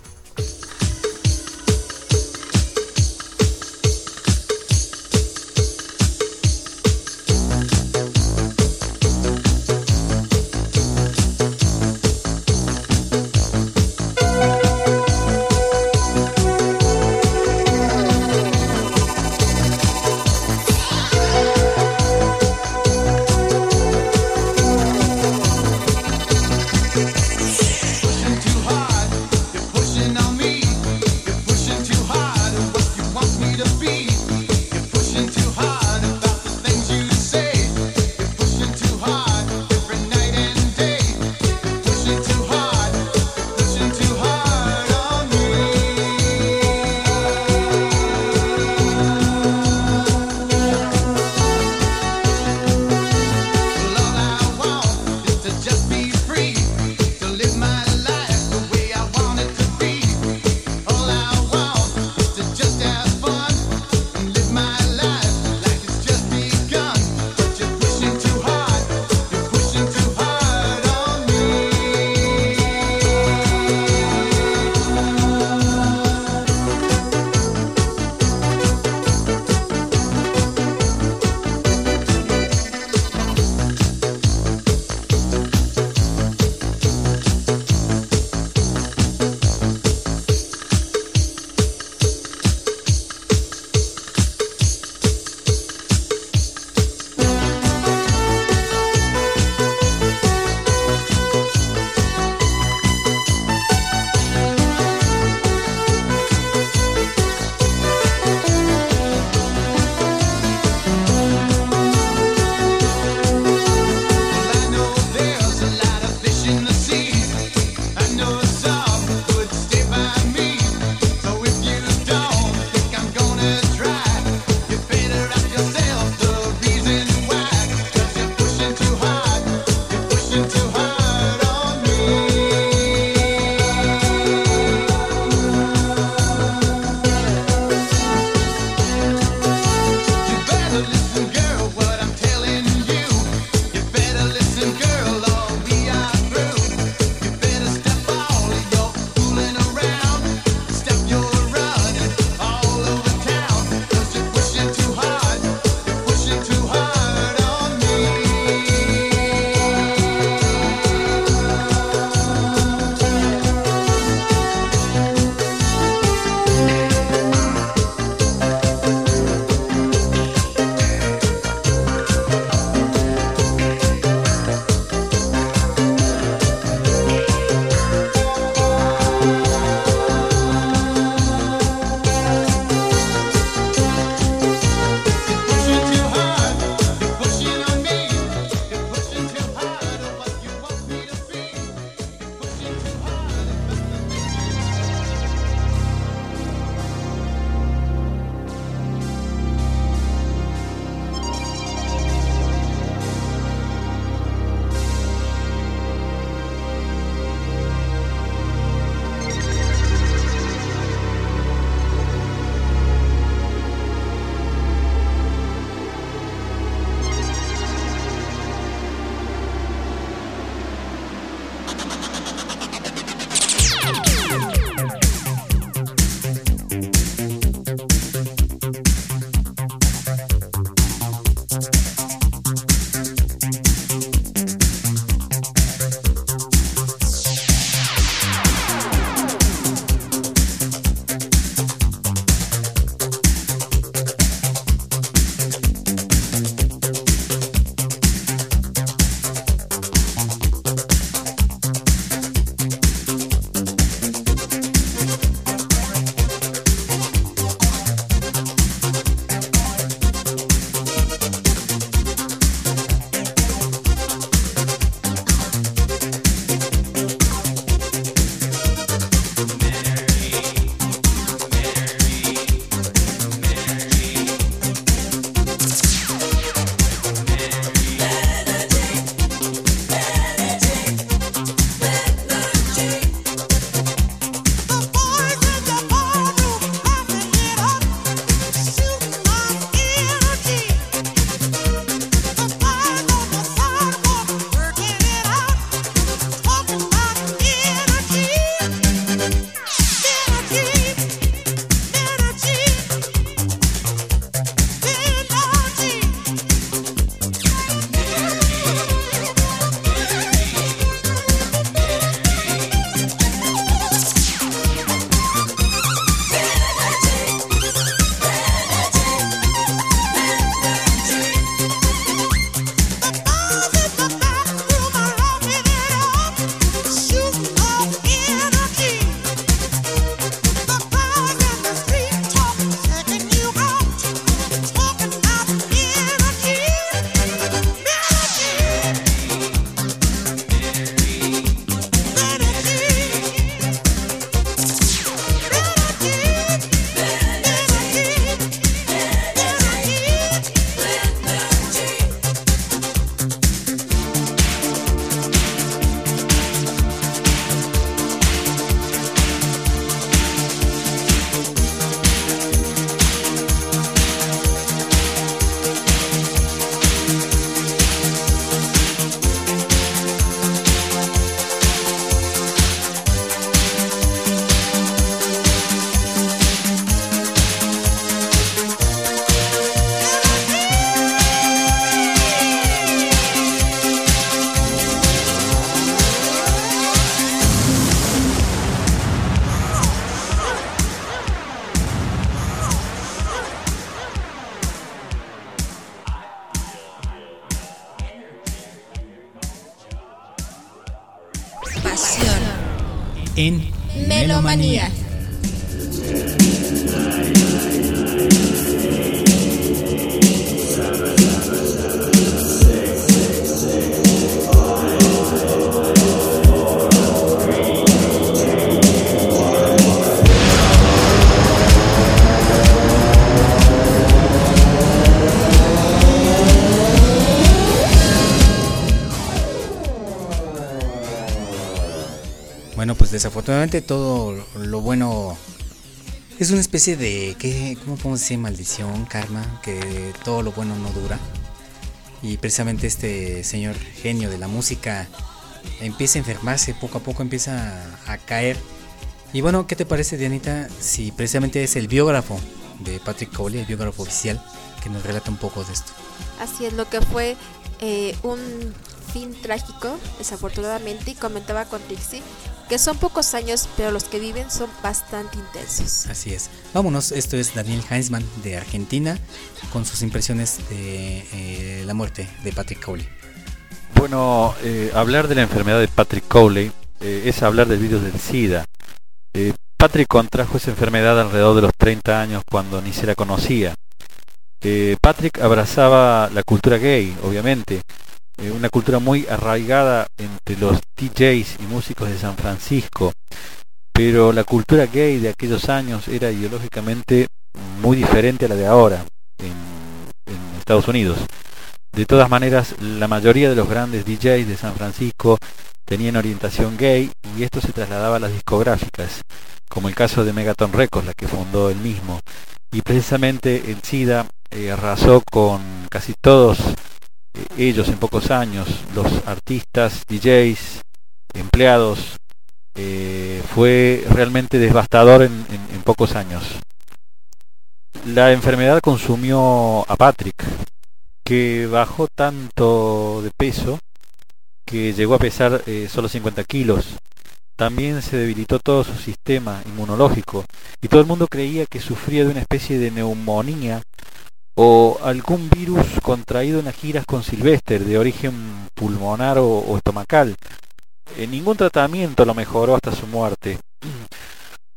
Desafortunadamente todo lo bueno es una especie de, ¿qué, ¿cómo podemos decir? Maldición, karma, que todo lo bueno no dura. Y precisamente este señor genio de la música empieza a enfermarse, poco a poco empieza a caer. Y bueno, ¿qué te parece, Dianita, si precisamente es el biógrafo de Patrick Cowley, el biógrafo oficial, que nos relata un poco de esto? Así es, lo que fue eh, un fin trágico, desafortunadamente, y comentaba con Trixie que son pocos años, pero los que viven son bastante intensos. Así es. Vámonos, esto es Daniel Heinzmann de Argentina con sus impresiones de eh, la muerte de Patrick Cowley. Bueno, eh, hablar de la enfermedad de Patrick Cowley eh, es hablar del virus del SIDA. Eh, Patrick contrajo esa enfermedad alrededor de los 30 años cuando ni se la conocía. Eh, Patrick abrazaba la cultura gay, obviamente, eh, una cultura muy arraigada entre los DJs y músicos de San Francisco, pero la cultura gay de aquellos años era ideológicamente muy diferente a la de ahora en, Estados Unidos. De todas maneras, la mayoría de los grandes DJs de San Francisco tenían orientación gay y esto se trasladaba a las discográficas, como el caso de Megaton Records, la que fundó él mismo. Y precisamente el SIDA eh, arrasó con casi todos ellos en pocos años, los artistas, DJs, empleados, eh, fue realmente devastador en pocos años. La enfermedad consumió a Patrick, que bajó tanto de peso que llegó a pesar eh, solo 50 kilos. También se debilitó todo su sistema inmunológico y todo el mundo creía que sufría de una especie de neumonía o algún virus contraído en las giras con Sylvester de origen pulmonar o, estomacal. Eh, ningún tratamiento lo mejoró hasta su muerte,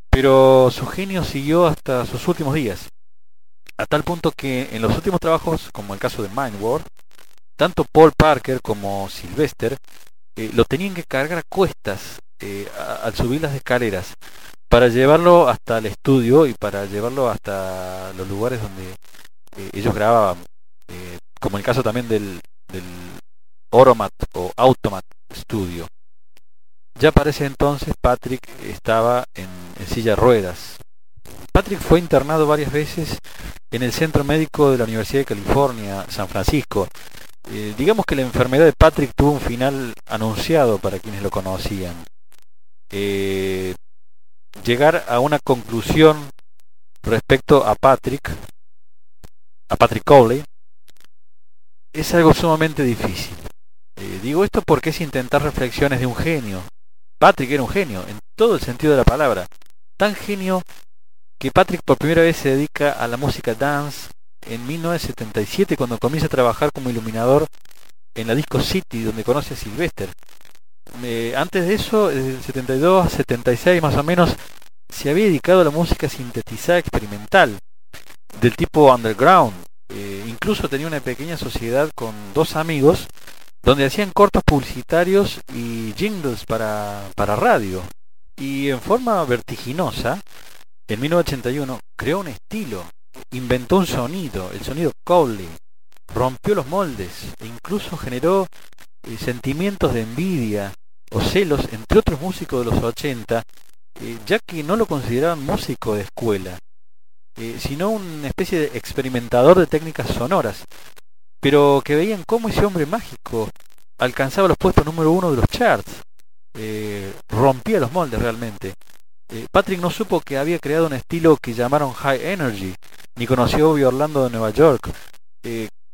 pero su genio siguió hasta sus últimos días, a tal punto que en los últimos trabajos, como el caso de Mind War, tanto Paul Parker como Sylvester eh, lo tenían que cargar a cuestas eh, al subir las escaleras para llevarlo hasta el estudio y para llevarlo hasta los lugares donde ellos grababan, eh, como el caso también del, del Oromat o Automat Studio. Ya para ese entonces Patrick estaba en, en silla de ruedas. Patrick fue internado varias veces en el Centro Médico de la Universidad de California, San Francisco. Eh, digamos que la enfermedad de Patrick tuvo un final anunciado para quienes lo conocían. Eh, llegar a una conclusión respecto a Patrick, a Patrick Cowley, es algo sumamente difícil. Eh, digo esto porque es intentar reflexiones de un genio. Patrick era un genio, en todo el sentido de la palabra. Tan genio que Patrick por primera vez se dedica a la música dance en 1977 cuando comienza a trabajar como iluminador en la Disco City donde conoce a Sylvester. Eh, antes de eso, desde el 72 a 76 más o menos, se había dedicado a la música sintetizada experimental del tipo underground. Eh, incluso tenía una pequeña sociedad con dos amigos donde hacían cortos publicitarios y jingles para, para radio. Y en forma vertiginosa, en 1981 creó un estilo, inventó un sonido, el sonido Cowley, rompió los moldes e incluso generó eh, sentimientos de envidia o celos entre otros músicos de los 80, eh, ya que no lo consideraban músico de escuela, eh, sino una especie de experimentador de técnicas sonoras, pero que veían cómo ese hombre mágico alcanzaba los puestos número uno de los charts, eh, rompía los moldes realmente. Eh, Patrick no supo que había creado un estilo que llamaron High Energy, ni conoció a Bobby Orlando de Nueva York.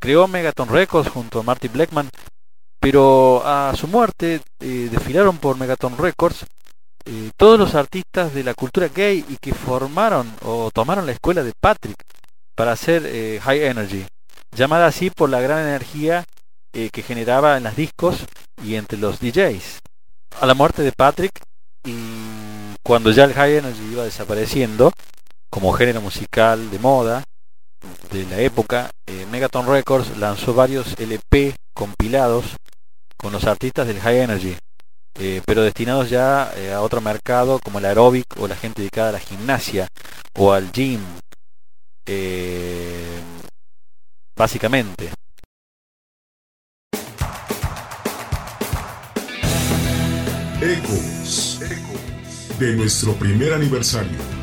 Creó Megaton Records junto a Marty Blackman, pero a su muerte desfilaron por Megaton Records eh, todos los artistas de la cultura gay y que formaron o tomaron la escuela de Patrick para hacer eh, High Energy, llamada así por la gran energía eh, que generaba en las discos y entre los DJs. A la muerte de Patrick, y cuando ya el High Energy iba desapareciendo, como género musical de moda de la época, Megaton Records lanzó varios LP compilados con los artistas del High Energy, eh, pero destinados ya eh, a otro mercado como el aeróbic o la gente dedicada a la gimnasia o al gym, eh, básicamente. Ecos de nuestro primer aniversario.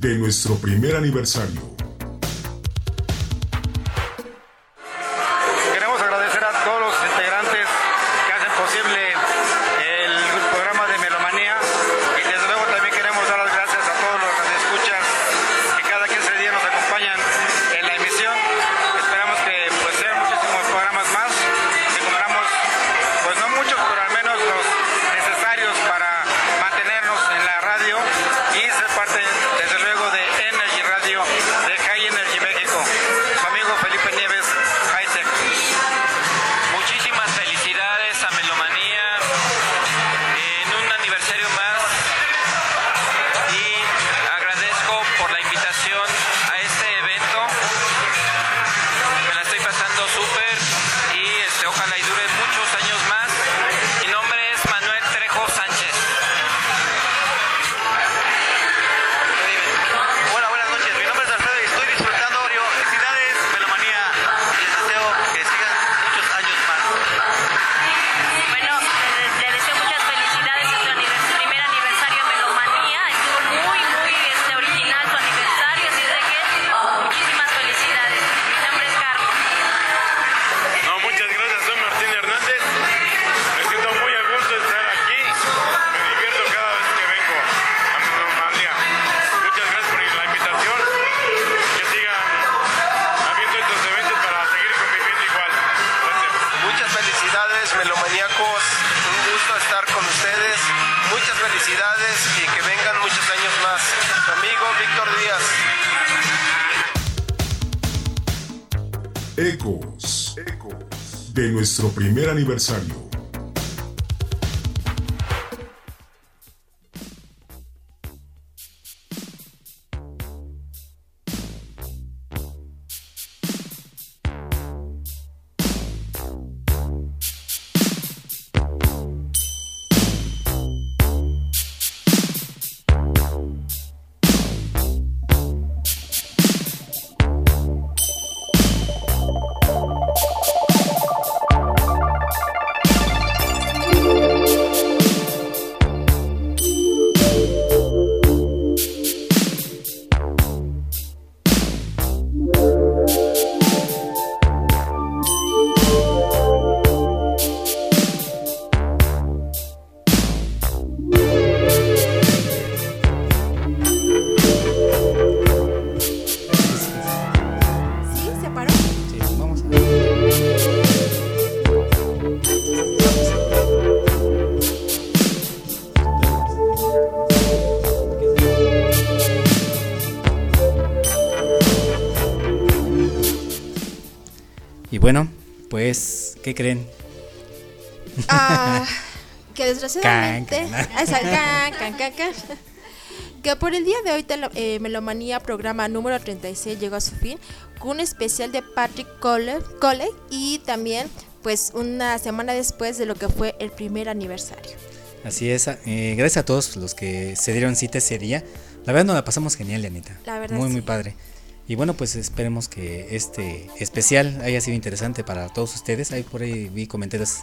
de nuestro primer aniversario. de nuestro primer aniversario. Creen? Que por el día de hoy, eh, Melomanía, programa número 36, llegó a su fin con un especial de Patrick Cole, Cole y también, pues, una semana después de lo que fue el primer aniversario. Así es, ah, eh, gracias a todos los que se dieron cita ese día. La verdad, nos la pasamos genial, Anita. La verdad. Muy, muy padre. Y bueno, pues esperemos que este especial haya sido interesante para todos ustedes. Ahí por ahí vi comentarios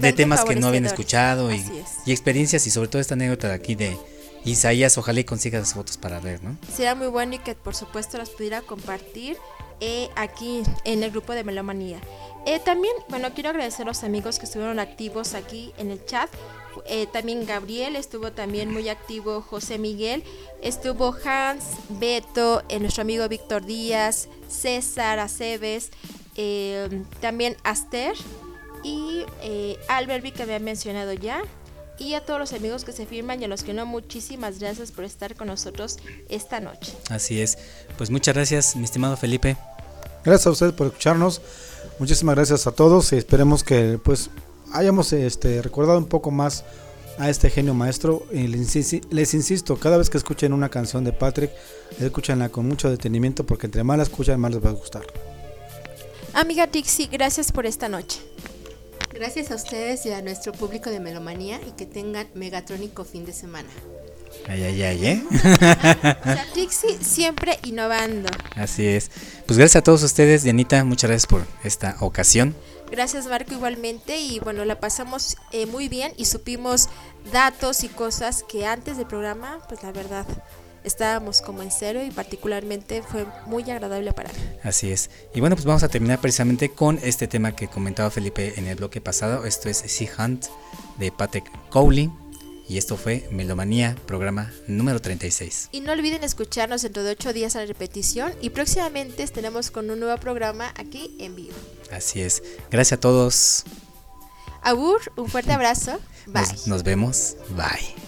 de- temas que no habían escuchado y, Así es. y experiencias y sobre todo esta anécdota de aquí de Isaías. Ojalá y consiga las fotos para ver, ¿no? Será muy bueno y que por supuesto las pudiera compartir eh, aquí en el grupo de Melomanía. Eh, también, bueno, quiero agradecer a los amigos que estuvieron activos aquí en el chat. Eh, también Gabriel estuvo también muy activo, José Miguel, estuvo Hans, Beto, eh, nuestro amigo Víctor Díaz, César Aceves, eh, también Aster y eh, Alberby que había mencionado ya. Y a todos los amigos que se firman y a los que no, muchísimas gracias por estar con nosotros esta noche. Así es. Pues muchas gracias, mi estimado Felipe. Gracias a ustedes por escucharnos. Muchísimas gracias a todos y esperemos que pues hayamos este, recordado un poco más a este genio maestro. Y les, insi- les insisto, cada vez que escuchen una canción de Patrick, escúchenla con mucho detenimiento porque entre más la escuchan, más les va a gustar. Amiga Dixie, gracias por esta noche. Gracias a ustedes y a nuestro público de Melomanía y que tengan megatrónico fin de semana. Ay, ay, ay, ¿eh? Sea, Dixie siempre innovando. Así es. Pues gracias a todos ustedes, Dianita, muchas gracias por esta ocasión. Gracias Marco igualmente y bueno, la pasamos eh, muy bien y supimos datos y cosas que antes del programa, pues la verdad, estábamos como en cero y particularmente fue muy agradable para mí. Así es. Y bueno, pues vamos a terminar precisamente con este tema que comentaba Felipe en el bloque pasado. Esto es Sea Hunt de Patek Cowley. Y esto fue Melomanía, programa número 36. Y no olviden escucharnos dentro de ocho días a la repetición y próximamente estaremos con un nuevo programa aquí en vivo. Así es. Gracias a todos. Abur, un fuerte abrazo. Bye. Nos, nos vemos. Bye.